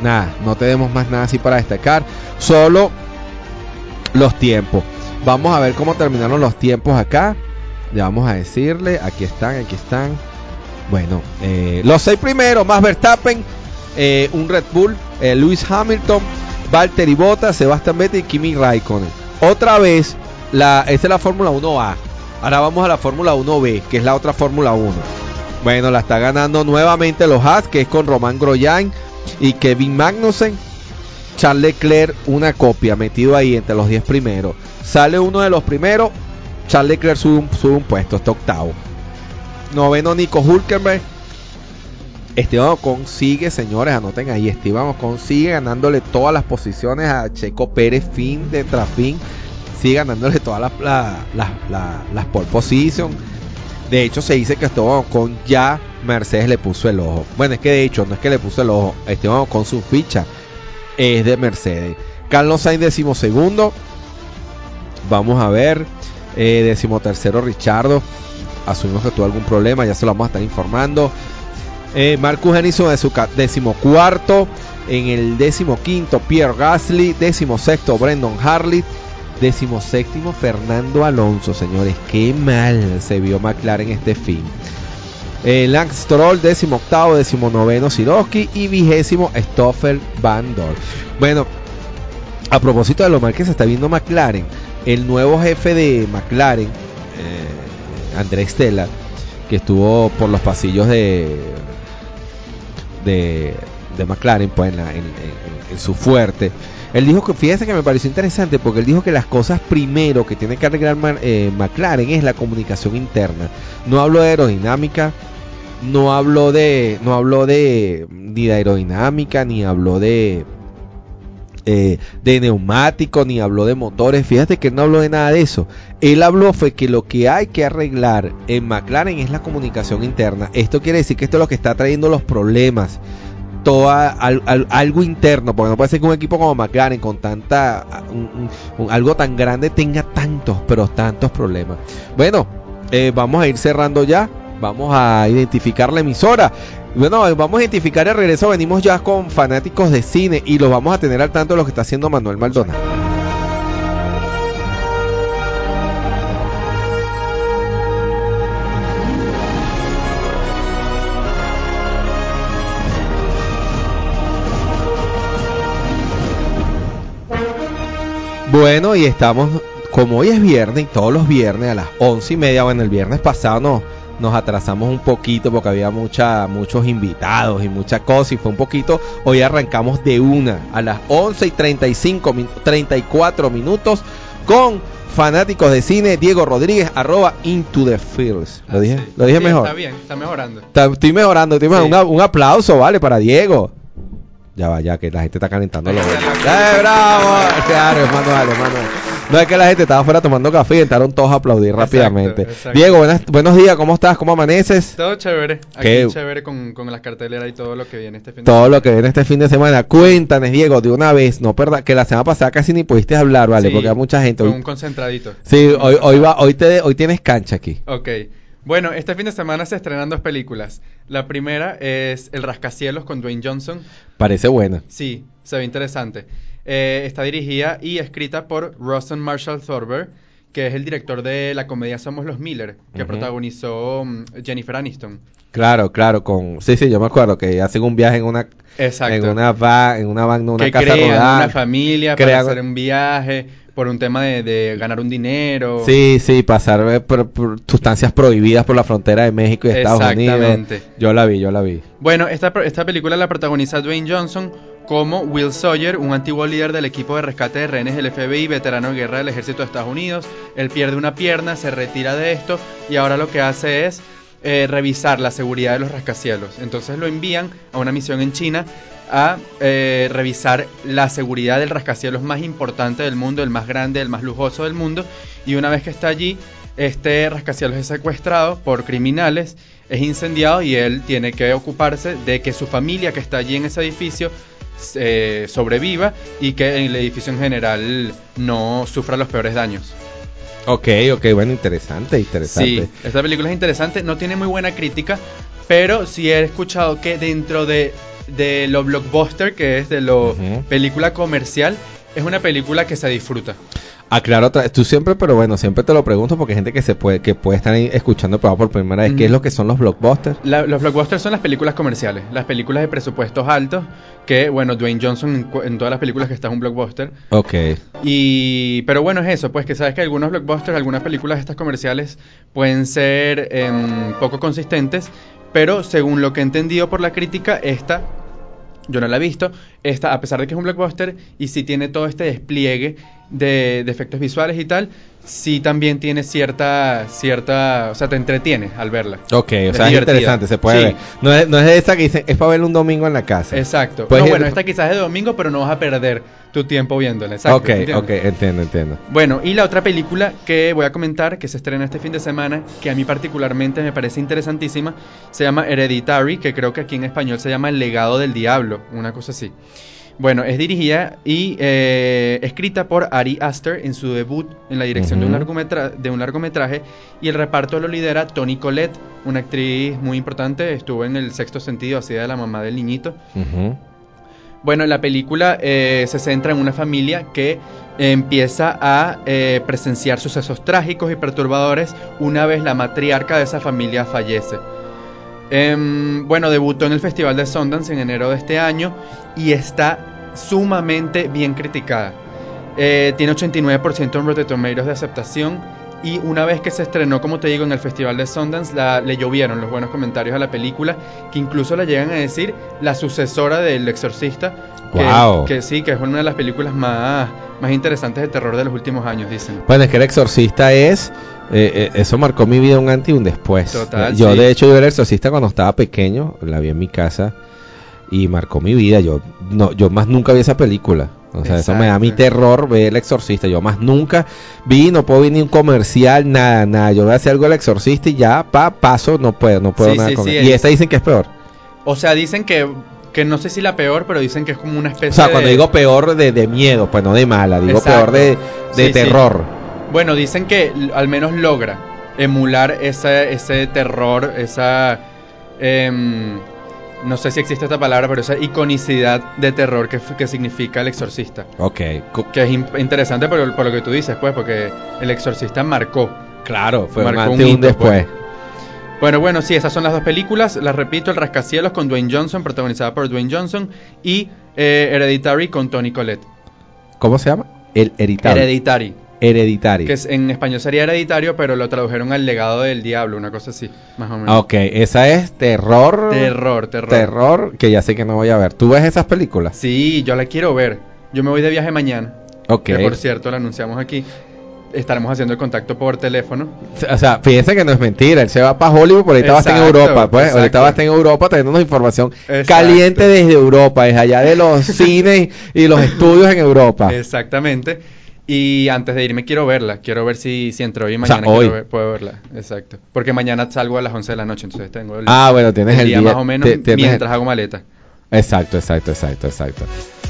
nada, no tenemos más nada así para destacar. Solo los tiempos. Vamos a ver cómo terminaron los tiempos acá. Ya vamos a decirle. Aquí están, aquí están. Bueno, eh, los seis primeros, más Verstappen, eh, un Red Bull, eh, Lewis Hamilton, Valtteri Bottas, Sebastian Vettel y Kimi Raikkonen. Otra vez, la, esta es la Fórmula 1A. Ahora vamos a la Fórmula 1B, que es la otra Fórmula 1. Bueno, la está ganando nuevamente los Haas, que es con Román Grosjean y Kevin Magnussen. Charles Leclerc, una copia, metido ahí entre los 10 primeros. Sale uno de los primeros, Charles Leclerc sube un, sube un puesto, está octavo. Noveno Nico Hulkenberg. Esteban Ocon sigue, señores, anoten ahí, Esteban Ocon sigue ganándole todas las posiciones a Checo Pérez, fin de tras fin, sigue ganándole todas las, la- la- la- las pole position. De hecho, se dice que Esteban Ocon ya Mercedes le puso el ojo. Bueno, es que de hecho, no es que le puso el ojo, Esteban Ocon su ficha es de Mercedes. Carlos Sainz decimosegundo. Vamos a ver. Eh, decimotercero Richardo. Asumimos que tuvo algún problema, ya se lo vamos a estar informando. Eh, Marcus Henningson de su decimocuarto. En el decimoquinto Pierre Gasly. Decimosexto Brendan Harley. Decimoséptimo Fernando Alonso, señores. Qué mal se vio McLaren este fin. Eh, Lance décimo octavo, décimo noveno Siroski y vigésimo Stoffel Van Dorn. Bueno, a propósito de lo mal que se está viendo McLaren, el nuevo jefe de McLaren, eh, Andrés Stella, que estuvo por los pasillos de de, de McLaren, pues en, su fuerte. Él dijo que, fíjese que me pareció interesante porque él dijo que las cosas primero que tiene que arreglar eh, McLaren es la comunicación interna. No hablo de aerodinámica, no habló de no habló de ni aerodinámica ni habló de eh, de neumático ni habló de motores. Fíjate que él no habló de nada de eso. Él habló fue que lo que hay que arreglar en McLaren es la comunicación interna. Esto quiere decir que esto es lo que está trayendo los problemas. Toda al- al- algo interno porque no puede ser que un equipo como McLaren con tanta algo tan grande tenga tantos pero tantos problemas. Bueno eh, vamos a ir cerrando ya Vamos a identificar la emisora. Bueno, vamos a identificar el regreso. Venimos ya con fanáticos de cine y los vamos a tener al tanto de lo que está haciendo Manuel Maldonado. Bueno, y estamos, como hoy es viernes y todos los viernes a las once y media, bueno, el viernes pasado nos, nos atrasamos un poquito porque había mucha, muchos invitados y mucha cosa y fue un poquito, hoy arrancamos de una a las 11 y 35, min- 34 minutos con fanáticos de cine, Diego Rodríguez, arroba into the fields. ¿Lo dije, Sí. ¿lo dije Sí, mejor? Está bien, está mejorando. Está- Estoy mejorando, estoy mejorando. Sí. Una- un aplauso, vale, para Diego. Ya va, ya que la gente está calentando los ¡Eh, bravo! Claro, hermano, hermano. No es que la gente estaba afuera tomando café y entraron todos a aplaudir Exacto, rápidamente. exacto. Diego, buenas, buenos días, ¿cómo estás? ¿Cómo amaneces? Todo chévere. Aquí Qué- chévere con, con las carteleras y todo lo que viene este fin de Todo semana. lo que viene este fin de semana. Cuéntanos, Diego, de una vez, no perda, que la semana pasada casi ni pudiste hablar, ¿vale? Sí, Porque hay mucha gente. Hoy- un concentradito. Sí, hoy, hoy, va, hoy, te, hoy tienes cancha aquí. Ok. Bueno, este fin de semana se estrenan dos películas. La primera es El Rascacielos con Dwayne Johnson. Parece buena. Sí, se ve interesante. Eh, está dirigida y escrita por Rosen Marshall Thorber, que es el director de la comedia Somos los Miller, que protagonizó mm, Jennifer Aniston. Claro, claro, con... Sí, sí, yo me acuerdo que hacen un viaje en una... Exacto. En una van, en una van, una que casa crean rodada. una familia Crean- para hacer un viaje por un tema de, de ganar un dinero. Sí, sí, pasar eh, por, por sustancias prohibidas por la frontera de México y Estados Unidos. Exactamente. Yo la vi, yo la vi. Bueno, esta, esta película la protagoniza Dwayne Johnson como Will Sawyer, un antiguo líder del equipo de rescate de rehenes del FBI, veterano de guerra del ejército de Estados Unidos. Él pierde una pierna, se retira de esto y ahora lo que hace es eh, revisar la seguridad de los rascacielos. Entonces lo envían a una misión en China a eh, revisar la seguridad del rascacielos más importante del mundo, el más grande, el más lujoso del mundo. Y una vez que está allí, este rascacielos es secuestrado por criminales, es incendiado y él tiene que ocuparse de que su familia que está allí en ese edificio eh, sobreviva y que el edificio en general no sufra los peores daños. Ok, ok, bueno, interesante, interesante. Sí, esta película es interesante, no tiene muy buena crítica, pero sí he escuchado que dentro de, de lo blockbuster, que es de lo película comercial, es una película que se disfruta. Aclaro, otra- tú siempre, pero bueno, siempre te lo pregunto porque hay gente que se puede, que puede estar escuchando el por primera vez. ¿Qué es lo que son los blockbusters? La- los blockbusters son las películas comerciales, las películas de presupuestos altos, que bueno, Dwayne Johnson en, en todas las películas que está es un blockbuster. Ok. Y, pero bueno, es eso, pues que sabes que algunos blockbusters, algunas películas estas comerciales pueden ser em, poco consistentes, pero según lo que he entendido por la crítica, esta, yo no la he visto, esta, a pesar de que es un blockbuster y sí tiene todo este despliegue de, de efectos visuales y tal, sí también tiene cierta, cierta, o sea, te entretiene al verla. Ok, o sea, es interesante, se puede Sí. ver. No es, no es esa que dicen, es para verlo un domingo en la casa. Exacto. Pues no, bueno, esta quizás es de domingo, pero no vas a perder tu tiempo viéndola. Exacto. ok, ¿entiendes? ok, entiendo, entiendo. Bueno, y la otra película que voy a comentar, que se estrena este fin de semana, que a mí particularmente me parece interesantísima, se llama Hereditary, que creo que aquí en español se llama El legado del diablo, una cosa así. Bueno, es dirigida y eh, escrita por Ari Aster en su debut en la dirección de, un largometra- de un largometraje y el reparto lo lidera Toni Collette, una actriz muy importante, estuvo en el sexto sentido, hacía de la mamá del niñito. Bueno, la película eh, se centra en una familia que empieza a eh, presenciar sucesos trágicos y perturbadores una vez la matriarca de esa familia fallece. Em, bueno, debutó en el Festival de Sundance en enero de este año y está sumamente bien criticada. Eh, tiene 89% en Rotten Tomatoes de aceptación y una vez que se estrenó, como te digo, en el Festival de Sundance, la- le llovieron los buenos comentarios a la película, que incluso la llegan a decir la sucesora del Exorcista, que, Guau. que sí, que es una de las películas más, más interesantes de terror de los últimos años, dicen. Bueno, es que el exorcista es. eh, eh, eso marcó mi vida un antes y un después. Total, yo, sí. de hecho, yo era el exorcista cuando estaba pequeño. La vi en mi casa. Y marcó mi vida. Yo no yo más nunca vi esa película. O sea, eso me da mi terror ver el exorcista. Yo más nunca vi, no puedo ver ni un comercial, nada, nada. Yo voy a hacer algo del exorcista y ya, pa, paso, no puedo, no puedo Sí, nada sí, con sí, él. Y es- esta dicen que es peor. O sea, dicen que, que no sé si la peor, pero dicen que es como una O especie sea, de... cuando digo peor de, de miedo, pues no de mala, digo Exacto. peor de, de terror. Bueno, dicen que al menos logra emular ese, ese terror, esa... em, no sé si existe esta palabra, pero esa iconicidad de terror que, que significa el exorcista. Ok, Que es in- interesante por, por lo que tú dices, pues, porque el exorcista marcó. claro, fue un Marcó un un hito, después. pues. Bueno, bueno, sí, esas son las dos películas. Las repito, El Rascacielos con Dwayne Johnson, protagonizada por Dwayne Johnson, y eh, Hereditary con Tony Collette. ¿Cómo se llama? El hereditario. Hereditary, hereditario. que es- en español sería hereditario, pero lo tradujeron al legado del diablo, una cosa así, más o menos. Ok, esa es terror. Terror, terror. Terror, que ya sé que no voy a ver. ¿Tú ves esas películas? Sí, yo la quiero ver. Yo me voy de viaje mañana. Ok. Que por cierto, lo anunciamos aquí. Estaremos haciendo el contacto por teléfono. O sea, fíjense que no es mentira. Él se va para Hollywood, pero ahorita va a estar en Exacto, Europa. Pues ahorita exacto. va a estar en Europa trayéndonos información Exacto. caliente desde Europa, desde allá de los cines y los estudios en Europa. Exactamente. Y antes de irme quiero verla. Quiero ver si, si entre hoy y O sea, mañana hoy. ver- puedo verla. Exacto. Porque mañana salgo a las 11 de la noche, entonces tengo el, Ah, bueno, tienes el, día, más o menos te- mientras hago maleta. Exacto, exacto, exacto, exacto.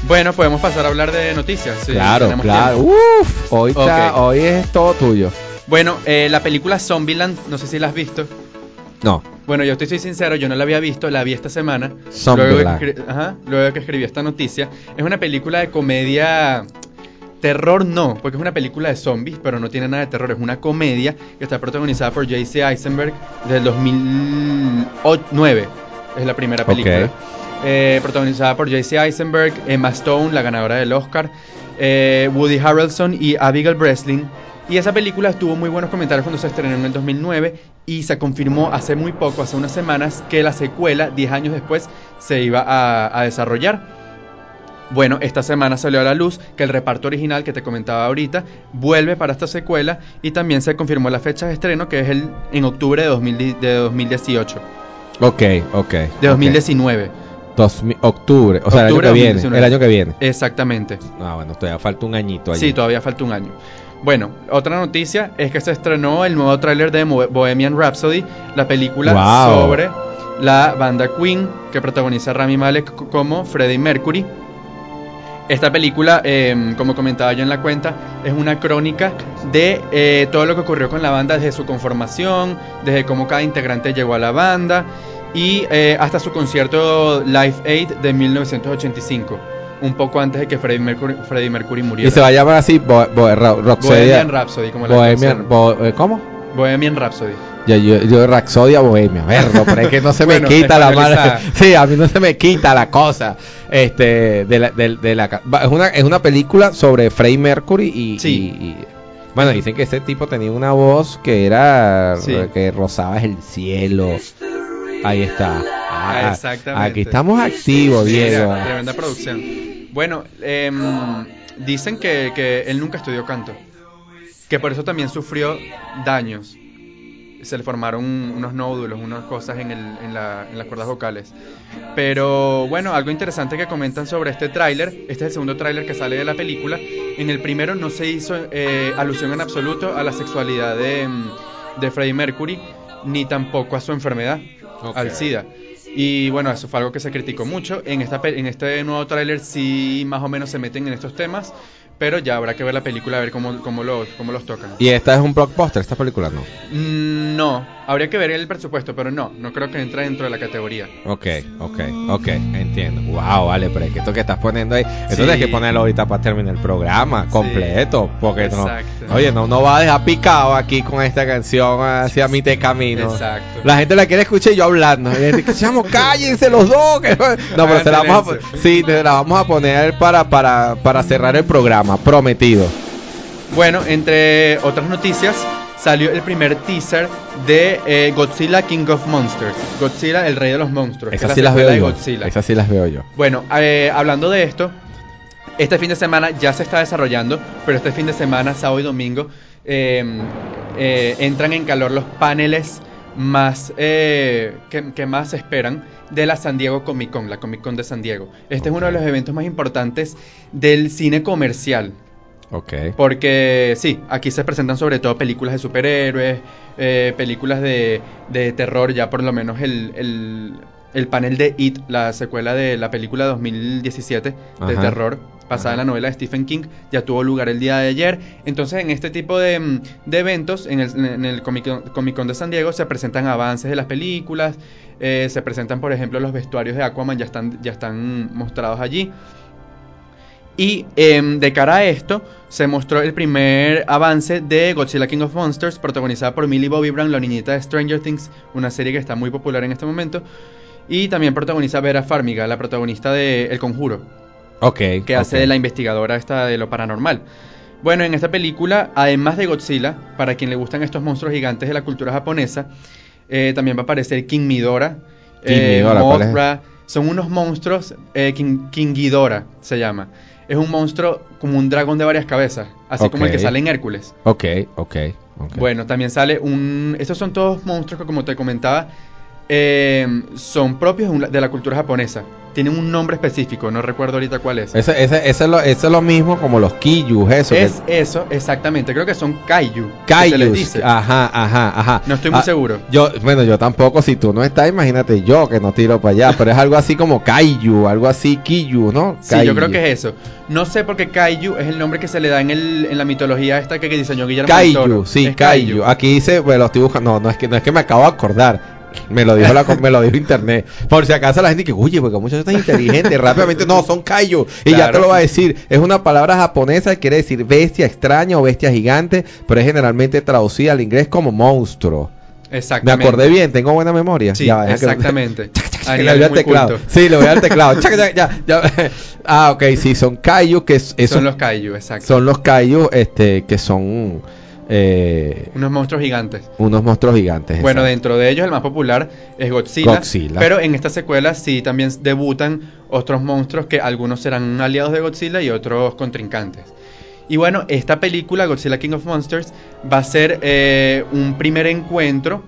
Bueno, podemos pasar a hablar de noticias. claro, claro. Uf, hoy, está- hoy es todo tuyo. Bueno, eh, la película Zombieland, no sé si la has visto. No, Bueno, yo estoy soy sincero, yo no la había visto, la vi esta semana. Luego Zombieland. que, escri- ajá, luego que escribí esta noticia. Es una película de comedia. Terror no, porque es una película de zombies, pero no tiene nada de terror. Es una comedia que está protagonizada por J.C. Eisenberg del 2009. Es la primera película. Eh, protagonizada por J.C. Eisenberg, Emma Stone, la ganadora del Oscar, eh, Woody Harrelson y Abigail Breslin. Y esa película tuvo muy buenos comentarios cuando se estrenó en el 2009 y se confirmó hace muy poco, hace unas semanas, que la secuela, 10 años después, se iba a, a desarrollar. Bueno, esta semana salió a la luz que el reparto original que te comentaba ahorita vuelve para esta secuela y también se confirmó la fecha de estreno que es el en octubre de, 2000 de 2018, ok, ok. de ok. 2019. 2000 octubre, o sea, el año Octubre que viene. 2019. El año que viene. Exactamente. Ah, bueno, todavía falta un añito allí. Sí, todavía falta un año. Bueno, otra noticia es que se estrenó el nuevo tráiler de Bohemian Rhapsody, la película Wow. sobre la banda Queen que protagoniza Rami Malek como Freddie Mercury. Esta película, eh, como comentaba yo en la cuenta, es una crónica de eh, todo lo que ocurrió con la banda desde su conformación, desde cómo cada integrante llegó a la banda y eh, hasta su concierto Live Aid de 1985, un poco antes de que Freddie Mercury, Freddie Mercury muriera. Y se va a llamar así Bo Bo Roxodia- Bohemian Rhapsody, como la Bohemian. Bo- eh, ¿Cómo? Bohemian Rhapsody. Yo, yo, yo Raxodia Bohemia, verlo, pero es que no se me Bueno, quita la mala. Sí, a mí no se me quita la cosa. Este, de la, de, de la es una, es una película sobre Freddie Mercury y, Sí. y- y- bueno, dicen que ese tipo tenía una voz que era Sí. que rozaba el cielo. Ahí está. Ah, Exactamente. Aquí estamos activos, Diego. Tremenda producción. Bueno, em, dicen que, que él nunca estudió canto. Que por eso también sufrió daños. Se le formaron unos nódulos, unas cosas en, el, en, la- en las cuerdas vocales. Pero bueno, algo interesante que comentan sobre este tráiler. Este es el segundo tráiler que sale de la película. En el primero no se hizo eh, alusión en absoluto a la sexualidad de, de Freddie Mercury, ni tampoco a su enfermedad, Ok. al SIDA. Y bueno, eso fue algo que se criticó mucho. En, esta, en este nuevo tráiler sí más o menos se meten en estos temas, pero ya habrá que ver la película a ver cómo, cómo, los, cómo los tocan. Y esta es un blockbuster, esta película no. Mm, No, habría que ver el presupuesto, pero no, no creo que entre dentro de la categoría. Ok, ok, ok, entiendo. Wow, vale, pero es que esto que estás poniendo ahí, esto Sí. tienes que ponerlo ahorita para terminar el programa completo, porque no, Exacto. oye, no, no va a dejar picado aquí con esta canción hacia mi te camino. Exacto. La gente la quiere escuchar y yo hablando. Y dice chamo, cállense los dos. que no, No, pero se la vamos a, sí, te la vamos a poner para, para, para cerrar el programa, prometido. Bueno, entre otras noticias, salió el primer teaser de eh, Godzilla King of Monsters. Godzilla, el rey de los monstruos. Esas la sí las veo yo. Esas sí las veo yo. Bueno, eh, hablando de esto, este fin de semana ya se está desarrollando, pero este fin de semana, sábado y domingo, eh, eh, entran en calor los paneles más que, que más se esperan de la San Diego Comic Con, la Comic Con de San Diego. Este es uno de los eventos más importantes del cine comercial. Ok. Porque sí, aquí se presentan sobre todo películas de superhéroes, eh, películas de, de terror, ya por lo menos el, el, el panel de It, la secuela de la película 2017 de Ajá. terror, basada en la novela de Stephen King, ya tuvo lugar el día de ayer. Entonces en este tipo de, mm, de eventos, en el, en el Comic, Con, Comic Con de San Diego, se presentan avances de las películas, eh, se presentan por ejemplo los vestuarios de Aquaman, ya están, ya están mostrados allí. Y em, de cara a esto, se mostró el primer avance de Godzilla King of Monsters, protagonizada por Millie Bobby Brown, la niñita de Stranger Things, una serie que está muy popular en este momento. Y también protagoniza Vera Farmiga, la protagonista de El Conjuro, Ok. que hace de la investigadora esta de lo paranormal. Bueno, en esta película, además de Godzilla, para quien le gustan estos monstruos gigantes de la cultura japonesa, eh, también va a aparecer King Midora, King eh, Midora. Mothra. Son unos monstruos, eh, King, King Ghidorah se llama. Es un monstruo como un dragón de varias cabezas, así como el que sale en Hércules. Ok, ok, ok. Bueno, también sale un... Estos son todos monstruos que, como te comentaba, eh, son propios de la cultura japonesa. Tienen un nombre específico, no recuerdo ahorita cuál es. Ese, ese, ese es lo, es lo mismo como los Kiyus, eso. que- Es eso, exactamente. Creo que son kaiju. Kaijus. dice. Ajá, ajá, ajá. No estoy muy Ah, seguro. Yo, bueno, yo tampoco, si tú no estás, imagínate yo que no tiro para allá, pero es algo así como Kaiju, algo así Kiyu, ¿no? Sí, yo creo que es eso. No sé por qué Kaiju es el nombre que se le da en, el, en la mitología esta que, que diseñó Guillermo del Toro. Kaiju, sí, Kaiju. Aquí dice, lo estoy buscando, no, no es que no es que me acabo de acordar. Me lo dijo la, me lo dijo internet. Por si acaso la gente que, oye, porque muchos están inteligentes, rápidamente, no, son kaiju. Y ya te lo va a decir. Es una palabra japonesa que quiere decir bestia extraña o bestia gigante, pero es generalmente traducida al inglés como monstruo. Me Exactamente. acordé bien, tengo buena memoria. Sí, Ya exactamente. que Ariel le es voy al muy teclado. culto. Sí, le voy al teclado. Ya, ya. Ah, ok, sí, son kaiju que es- Son los Kaiju, exacto. son los kaiju este que son eh, Unos monstruos gigantes. unos monstruos gigantes. Bueno, exacto. dentro de ellos el más popular es Godzilla, Godzilla. Pero en esta secuela sí también debutan otros monstruos que algunos serán aliados de Godzilla y otros contrincantes. Y bueno, esta película, Godzilla King of Monsters, va a ser eh, un primer encuentro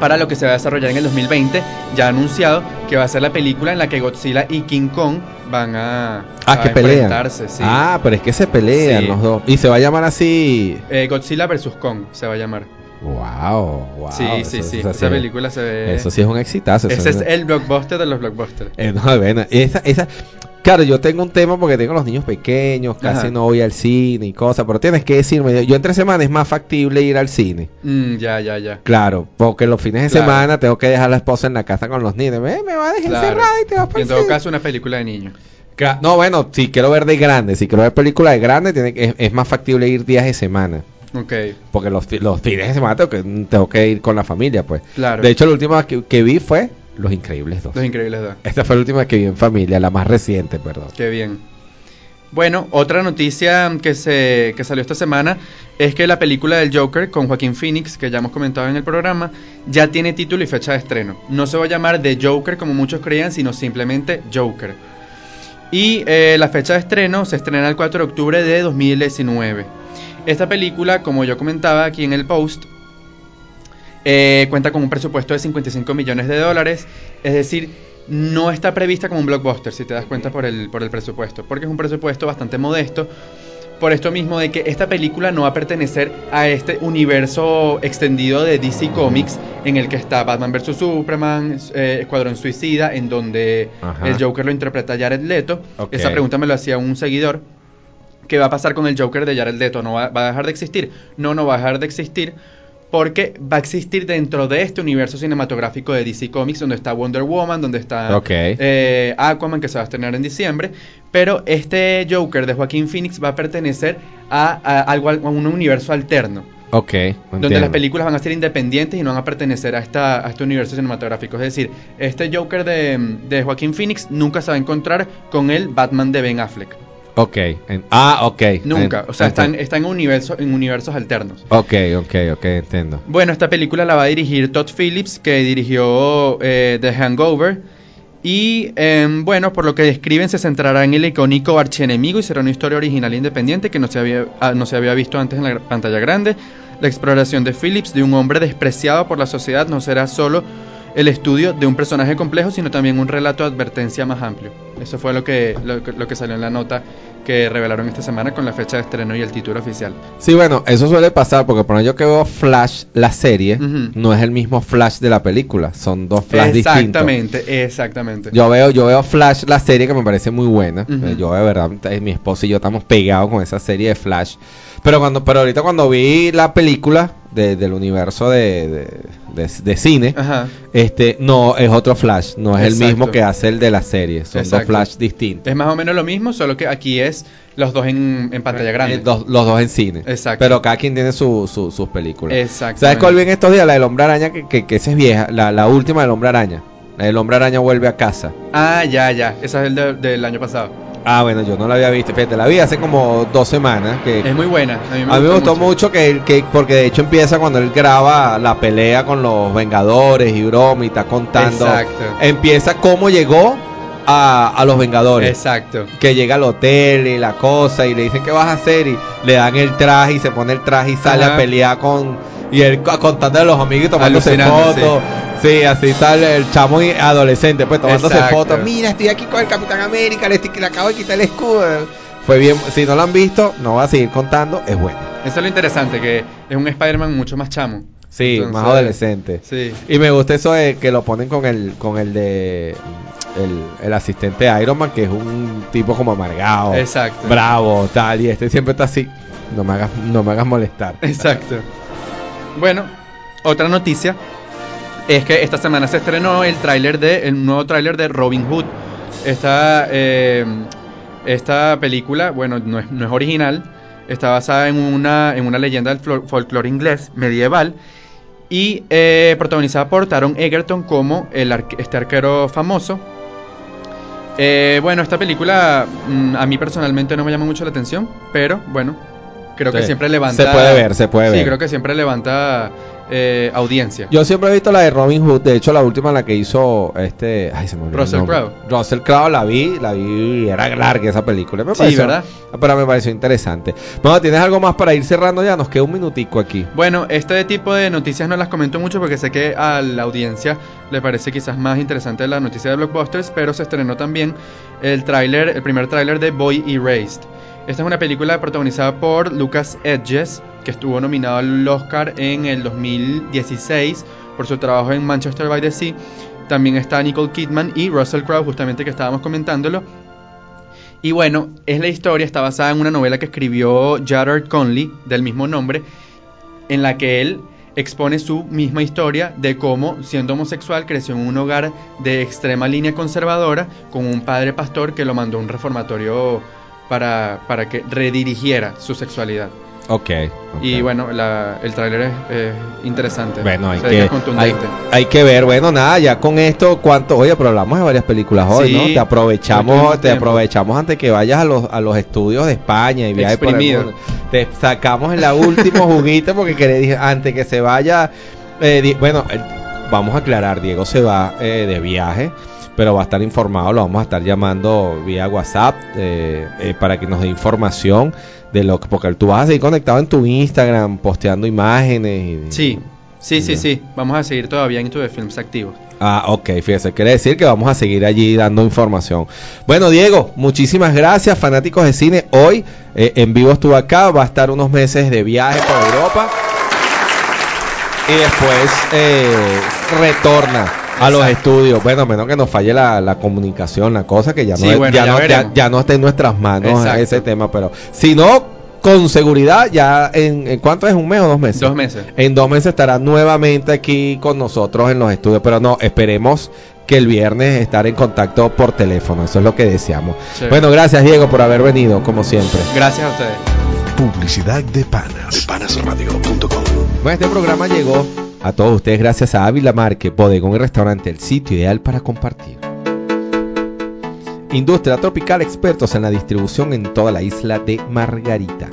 para lo que se va a desarrollar en el 2020, ya anunciado, que va a ser la película en la que Godzilla y King Kong van a, Ah, a que pelean. enfrentarse. sí. Ah, pero es que se pelean Sí. los dos. Y se va a llamar así. Eh, Godzilla vs. Kong se va a llamar. Wow, wow. sí, sí, eso- sí. eso Esa sí- película se ve... Eso sí es un exitazo. Ese es es- el blockbuster de los blockbusters. Eh, no, bueno, esa, esa, claro, yo tengo un tema porque tengo los niños pequeños, casi Ajá. no voy al cine y cosas, pero tienes que decirme, yo, entre semanas es más factible ir al cine. Mm, ya, ya, ya. Claro, porque los fines de Claro. semana tengo que dejar a la esposa en la casa con los niños. Eh, me va a dejar Claro. encerrada y te vas para en todo cine. caso, una película de niños. No, bueno, si quiero ver de grande, si quiero ver películas de grande, tiene que, es, es más factible ir días de semana. Ok, Porque los, los fines de semana tengo que, tengo que ir con la familia, pues. claro. De hecho, la última que, que vi fue Los Increíbles 2. Los Increíbles 2. Esta fue la última que vi en familia, la más reciente, perdón. Qué bien. Bueno, otra noticia que, se, que salió esta semana es que la película del Joker con Joaquín Phoenix, que ya hemos comentado en el programa, ya tiene título y fecha de estreno. No se va a llamar The Joker como muchos creían, sino simplemente Joker. Y eh, la fecha de estreno se estrena el 4 de octubre de 2019. Esta película, como yo comentaba aquí en el post, eh, cuenta con un presupuesto de 55 millones de dólares, es decir, no está prevista como un blockbuster, si te das cuenta por el, por el presupuesto, porque es un presupuesto bastante modesto, por esto mismo de que esta película no va a pertenecer a este universo extendido de DC Comics en el que está Batman vs. Superman, eh, Escuadrón Suicida, en donde Ajá. el Joker lo interpreta Jared Leto. Ok. Esa pregunta me lo hacía un seguidor. ¿Qué va a pasar con el Joker de Jared Leto? ¿No va, va a dejar de existir? No, no va a dejar de existir porque va a existir dentro de este universo cinematográfico de DC Comics donde está Wonder Woman, donde está eh, Aquaman que se va a estrenar en diciembre, pero este Joker de Joaquín Phoenix va a pertenecer a, a algo a un universo alterno. Ok. Donde las películas van a ser independientes y no van a pertenecer a, esta, a este universo cinematográfico. Es decir, este Joker de, de Joaquín Phoenix nunca se va a encontrar con el Batman de Ben Affleck. Ok. en- ah, ok. Nunca. En- o sea, están, están en, universo, en universos alternos. Ok, ok, ok, entiendo. Bueno, esta película la va a dirigir Todd Phillips, que dirigió eh, The Hangover. Y em, bueno, por lo que describen, se centrará en el icónico archienemigo y será una historia original e independiente que no se había, ah, no se había visto antes en la pantalla grande. La exploración de Phillips de un hombre despreciado por la sociedad no será solo el estudio de un personaje complejo, sino también un relato de advertencia más amplio. Eso fue lo que, lo, que- lo que salió en la nota que revelaron esta semana con la fecha de estreno y el título oficial. Sí, bueno, eso suele pasar porque por yo que veo Flash, la serie, no es el mismo Flash de la película, son dos Flash distintos. Exactamente, exactamente. Yo veo, yo veo Flash, la serie que me parece muy buena. Eh, Yo de verdad, eh, mi esposa y yo estamos pegados con esa serie de Flash. Pero cuando, pero ahorita cuando vi la película de- del universo de, de, de- cine, Ajá. este, no es otro Flash, no es el Exacto. mismo que hace el de la serie, son dos Exacto. Flash distintos. Es más o menos lo mismo, solo que aquí es los dos en, en pantalla grande. Eh, dos- los dos en cine. Exacto. Pero cada quien tiene su, su- sus películas. Exactamente. ¿Sabes cuál vi en estos días? La del Hombre Araña, que, que, que esa es vieja. La, la última del Hombre Araña. La del Hombre Araña vuelve a casa. Ah, ya, ya. Esa es el de- del año pasado. Ah, bueno, yo no la había visto. Fíjate, la vi hace como dos semanas. Que Es muy buena. A mí me, a mí me gustó mucho, que, que, porque de hecho empieza cuando él graba la pelea con los Vengadores y broma y está contando. Exacto. Empieza cómo llegó a, a los Vengadores. Exacto. que llega al hotel y la cosa y le dicen qué vas a hacer y le dan el traje y se pone el traje y sale Ajá. a pelear con y él co- contando a los amigos y tomándose fotos. Sí. así sale el chamo adolescente pues tomándose Exacto. fotos. Mira, estoy aquí con el Capitán América, le, estoy- le acabo de quitar el escudo. Fue bien, si no lo han visto, no va a seguir contando, es bueno. Eso es lo interesante, que es un Spider-Man mucho más chamo. Sí, Entonces, más adolescente. Sí. Y me gusta eso de que lo ponen con el con el de el, el asistente de Iron Man, que es un tipo como amargado. Exacto. bravo, tal, y este siempre está así. No me hagas, no me hagas molestar. Exacto. Bueno, otra noticia es que esta semana se estrenó el tráiler de el nuevo tráiler de Robin Hood. Esta eh, esta película, bueno, no es, no es original, está basada en una en una leyenda del fol- folclore inglés medieval y eh, protagonizada por Taron Egerton como el este arquero famoso. Eh, bueno, esta película mm, a mí personalmente no me llama mucho la atención, pero bueno, creo que Sí. siempre levanta. Se puede ver, se puede sí, ver. creo que siempre levanta eh, audiencia. Yo siempre he visto la de Robin Hood, de hecho la última la que hizo este, ay se me olvidó el Russell. Crowe. Russell Crowe la vi, la vi, era larga esa película, me Sí, pareció- ¿verdad? Pero me pareció interesante. Bueno, ¿tienes algo más para ir cerrando ya? Nos queda un minutico aquí. Bueno, este tipo de noticias no las comento mucho porque sé que a la audiencia le parece quizás más interesante la noticia de Blockbusters, pero se estrenó también el tráiler, el primer tráiler de Boy Erased. Esta es una película protagonizada por Lucas Edges, que estuvo nominado al Oscar en el 2016 por su trabajo en Manchester by the Sea. También está Nicole Kidman y Russell Crowe, justamente que estábamos comentándolo. Y bueno, es la historia, está basada en una novela que escribió Jared Conley, del mismo nombre, en la que él expone su misma historia de cómo, siendo homosexual, creció en un hogar de extrema línea conservadora con un padre pastor que lo mandó a un reformatorio para, para que redirigiera su sexualidad. Ok. Y ok. bueno, la- el tráiler es eh, interesante. Bueno, hay que hay, hay que ver, bueno, nada, ya con esto, ¿cuánto? Oye, pero hablamos de varias películas hoy, Sí, ¿no? Te aprovechamos, te aprovechamos antes que vayas a los, a los estudios de España y viajes por el mundo. Te sacamos en la última juguita porque querés, antes que se vaya, eh, di- bueno, el- vamos a aclarar, Diego se va eh, de viaje, pero va a estar informado, lo vamos a estar llamando vía WhatsApp eh, eh, para que nos dé información de lo que, porque tú vas a seguir conectado en tu Instagram, posteando imágenes. y- Sí, sí, sí, Ya. sí. Vamos a seguir todavía en YouTube Films activos. Ah, ok, fíjese, quiere decir que vamos a seguir allí dando información. Bueno, Diego, muchísimas gracias, fanáticos de cine. Hoy eh, en vivo estuvo acá, va a estar unos meses de viaje por Europa y después eh, retorna a los estudios. Bueno, a menos que nos falle la, la comunicación, la cosa que ya no, Sí, es- bueno, ya, ya no, ya, veremos. ya no está en nuestras manos Exacto. ese tema, pero si no, con seguridad, ya en, en cuánto es un mes o dos meses. Dos meses. En dos meses estará nuevamente aquí con nosotros en los estudios, pero no, esperemos que el viernes estar en contacto por teléfono, eso es lo que deseamos. Sí. Bueno, gracias Diego por haber venido, como siempre. Gracias a ustedes. Publicidad de panas. De panasradio.com. Bueno, este programa llegó a todos ustedes gracias a Ávila Marque, Bodegón y Restaurante, el sitio ideal para compartir. Industria Tropical, expertos en la distribución en toda la isla de Margarita.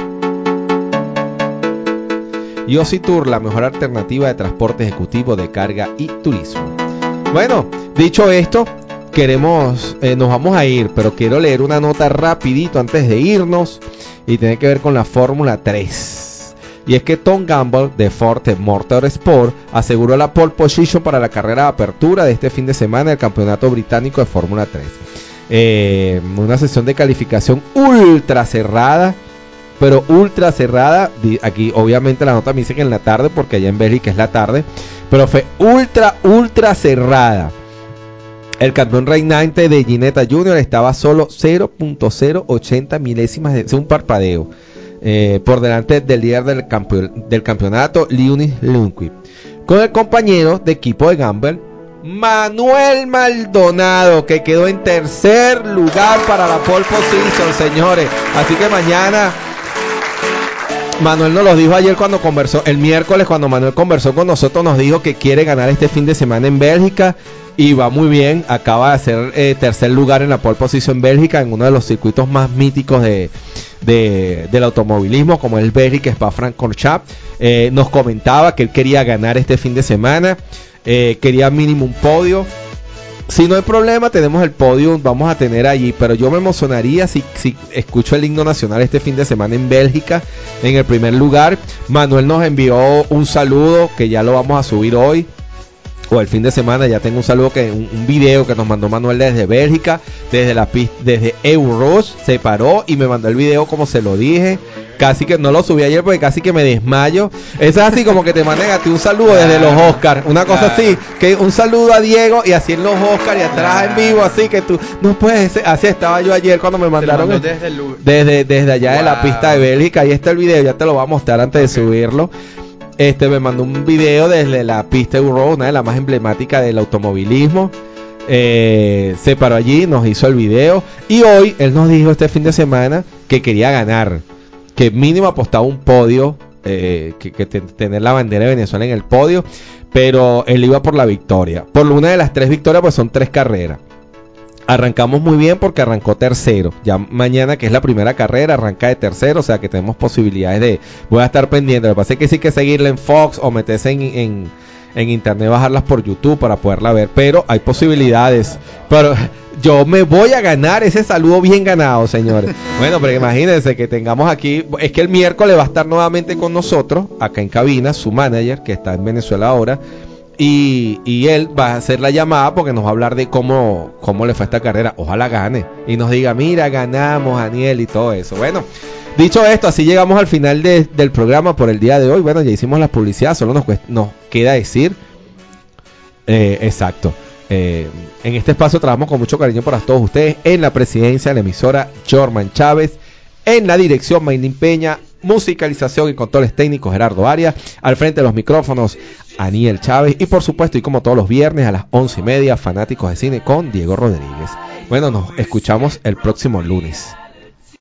Tour, la mejor alternativa de transporte ejecutivo de carga y turismo. Bueno, dicho esto, queremos, eh, nos vamos a ir, pero quiero leer una nota rapidito antes de irnos y tiene que ver con la Fórmula 3. Y es que Tom Gamble de Ford Motorsport aseguró la pole position para la carrera de apertura de este fin de semana del Campeonato Británico de Fórmula 3. Eh, una sesión de calificación ultra cerrada, pero ultra cerrada. Aquí obviamente la nota me dice que en la tarde, porque allá en Bélgica es la tarde, pero fue ultra, ultra cerrada. El campeón reinante de Ginetta Junior estaba solo 0.080 milésimas de un parpadeo. Eh, por delante del líder del, campeon- del campeonato, Leonis Lundqvist. Con el compañero de equipo de Gamble, Manuel Maldonado, que quedó en tercer lugar para la pole position, señores. Así que mañana Manuel nos lo dijo ayer cuando conversó, el miércoles cuando Manuel conversó con nosotros, nos dijo que quiere ganar este fin de semana en Bélgica y va muy bien. Acaba de hacer eh, tercer lugar en la pole position Bélgica, en uno de los circuitos más míticos de, de- del automovilismo, como es Bélgica Spa-Francorchamps. Eh, nos comentaba que él quería ganar este fin de semana, eh, quería mínimo un podio. Si no hay problema, tenemos el podio, vamos a tener allí, pero yo me emocionaría si, si escucho el himno nacional este fin de semana en Bélgica, en el primer lugar. Manuel nos envió un saludo que ya lo vamos a subir hoy o el fin de semana ya tengo un saludo que un, un video que nos mandó Manuel desde Bélgica, desde la pis- desde Euros, se paró y me mandó el video como se lo dije. Casi que no lo subí ayer porque casi que me desmayo. Es así como que te manden a ti un saludo desde los Oscars. Una cosa así, que un saludo a Diego y así en los Oscars y atrás en vivo, así que tú no puedes ser- Así estaba yo ayer cuando me mandaron desde el desde, desde allá de la pista de Bélgica. Ahí está el video, ya te lo voy a mostrar antes de subirlo. Este me mandó un video desde la pista Euro, una de las más emblemáticas del automovilismo. Eh, se paró allí, nos hizo el video. Y hoy él nos dijo este fin de semana que quería ganar. Que mínimo apostaba un podio. eh, que, que te- tener la bandera de Venezuela en el podio. Pero él iba por la victoria. Por una de las tres victorias, pues son tres carreras. Arrancamos muy bien porque arrancó tercero. Ya mañana, que es la primera carrera, arranca de tercero. O sea que tenemos posibilidades de. Voy a estar pendiente. Lo que pasa es que sí que seguirla en Fox o meterse en, en, en internet, bajarlas por YouTube para poderla ver. Pero hay posibilidades. Pero yo me voy a ganar ese saludo bien ganado, señores. Bueno, pero imagínense que tengamos aquí. Es que el miércoles va a estar nuevamente con nosotros, acá en cabina, su manager, que está en Venezuela ahora. Y, él va a hacer la llamada porque nos va a hablar de cómo, cómo le fue esta carrera. Ojalá gane. Y nos diga, mira, ganamos, Daniel, y todo eso. Bueno, dicho esto, así llegamos al final de- del programa por el día de hoy. Bueno, ya hicimos la publicidad, solo nos queda decir. eh, exacto. Eh, en este espacio trabajamos con mucho cariño para todos ustedes. En la presidencia de la emisora Jorman Chávez. En la dirección Maylin Peña. Musicalización y controles técnicos Gerardo Arias. Al frente de los micrófonos Aniel Chávez. Y por supuesto, y como todos los viernes a las once y media, fanáticos de cine con Diego Rodríguez. Bueno, nos escuchamos el próximo lunes.